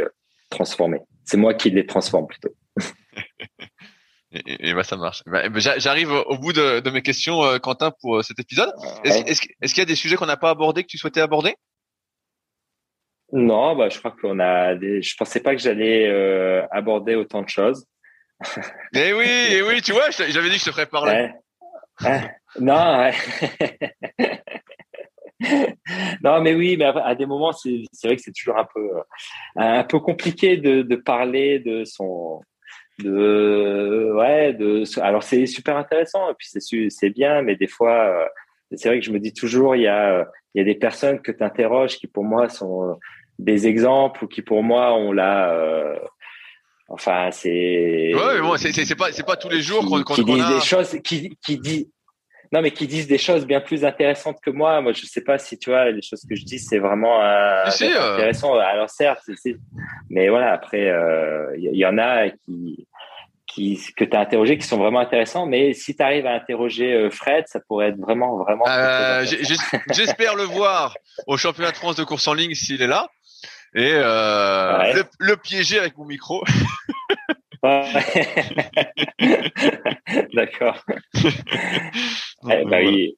transformer. C'est moi qui les transforme plutôt. et, bah, ça marche. Bah, bah, j'arrive au bout de, mes questions, euh, Quentin, pour euh, cet épisode. Est-ce qu'il y a des sujets qu'on n'a pas abordés que tu souhaitais aborder? Non, bah, je crois qu'on a. Des... Je pensais pas que j'allais euh, aborder autant de choses. eh oui, eh oui, tu vois, j'avais dit que je te ferais parler. non. non, mais oui, mais à des moments, c'est vrai que c'est toujours un peu, un peu compliqué de, de parler de son, de ouais de alors c'est super intéressant et puis c'est c'est bien mais des fois euh, c'est vrai que je me dis toujours il y a il y a des personnes que tu interroges qui pour moi sont des exemples ou qui pour moi ont la euh, enfin c'est ouais bon c'est c'est pas c'est pas tous les jours qu'on qui disent des choses qui qui dit non, mais qui disent des choses bien plus intéressantes que moi. Moi, je sais pas si tu vois les choses que je dis, c'est vraiment euh, intéressant. Alors certes, mais voilà. Après, il euh, y, en a qui, qui que tu as interrogé qui sont vraiment intéressants. Mais si tu arrives à interroger euh, Fred, ça pourrait être vraiment, vraiment. J'espère le voir au championnat de France de course en ligne s'il est là et le, le piéger avec mon micro. D'accord. eh, bah oui.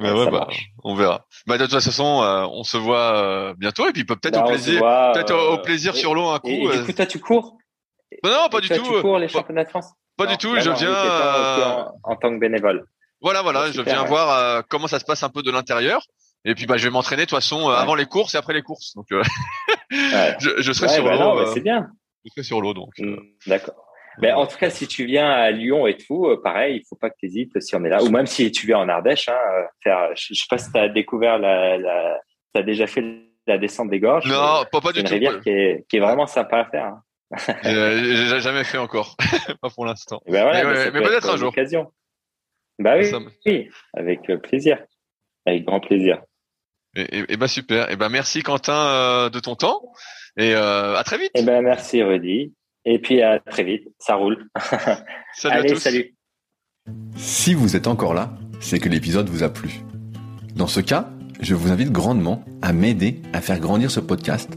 Bah ouais, bah, on verra. Bah de toute façon, euh, on se voit euh, bientôt et puis peut-être bah, au plaisir, peut-être au, euh, plaisir sur l'eau un coup. Et, du coup, toi, tu cours? Non, pas du tout. Tu cours les championnats de France Pas du tout. Je viens en, tant que bénévole. Voilà, voilà. je viens voir comment ça se passe un peu de l'intérieur. Et puis bah je vais m'entraîner de toute façon avant les courses et après les courses. Donc je, je, serai sur l'eau. c'est bien. Je serai sur l'eau donc. Mm, d'accord. Mais en tout cas, si tu viens à Lyon et tout, euh, pareil, il faut pas que tu hésites si on est là. Ou même si tu viens en Ardèche, hein, euh, faire, je, sais pas si tu as découvert la, la tu as déjà fait la descente des gorges. Non, pas, pas du une tout. rivière qui est, qui est vraiment sympa à faire. Hein. J'ai jamais fait encore, pas pour l'instant. Ben voilà, mais, peut-être un jour. Occasion. Bah oui, oui, avec euh, plaisir, avec grand plaisir. Et, et, bah super. Et ben merci Quentin de ton temps et euh, à très vite. Et ben merci Rudy. Et puis à très vite, ça roule. Salut Allez, à tous. salut. Si vous êtes encore là, c'est que l'épisode vous a plu. Dans ce cas, je vous invite grandement à m'aider à faire grandir ce podcast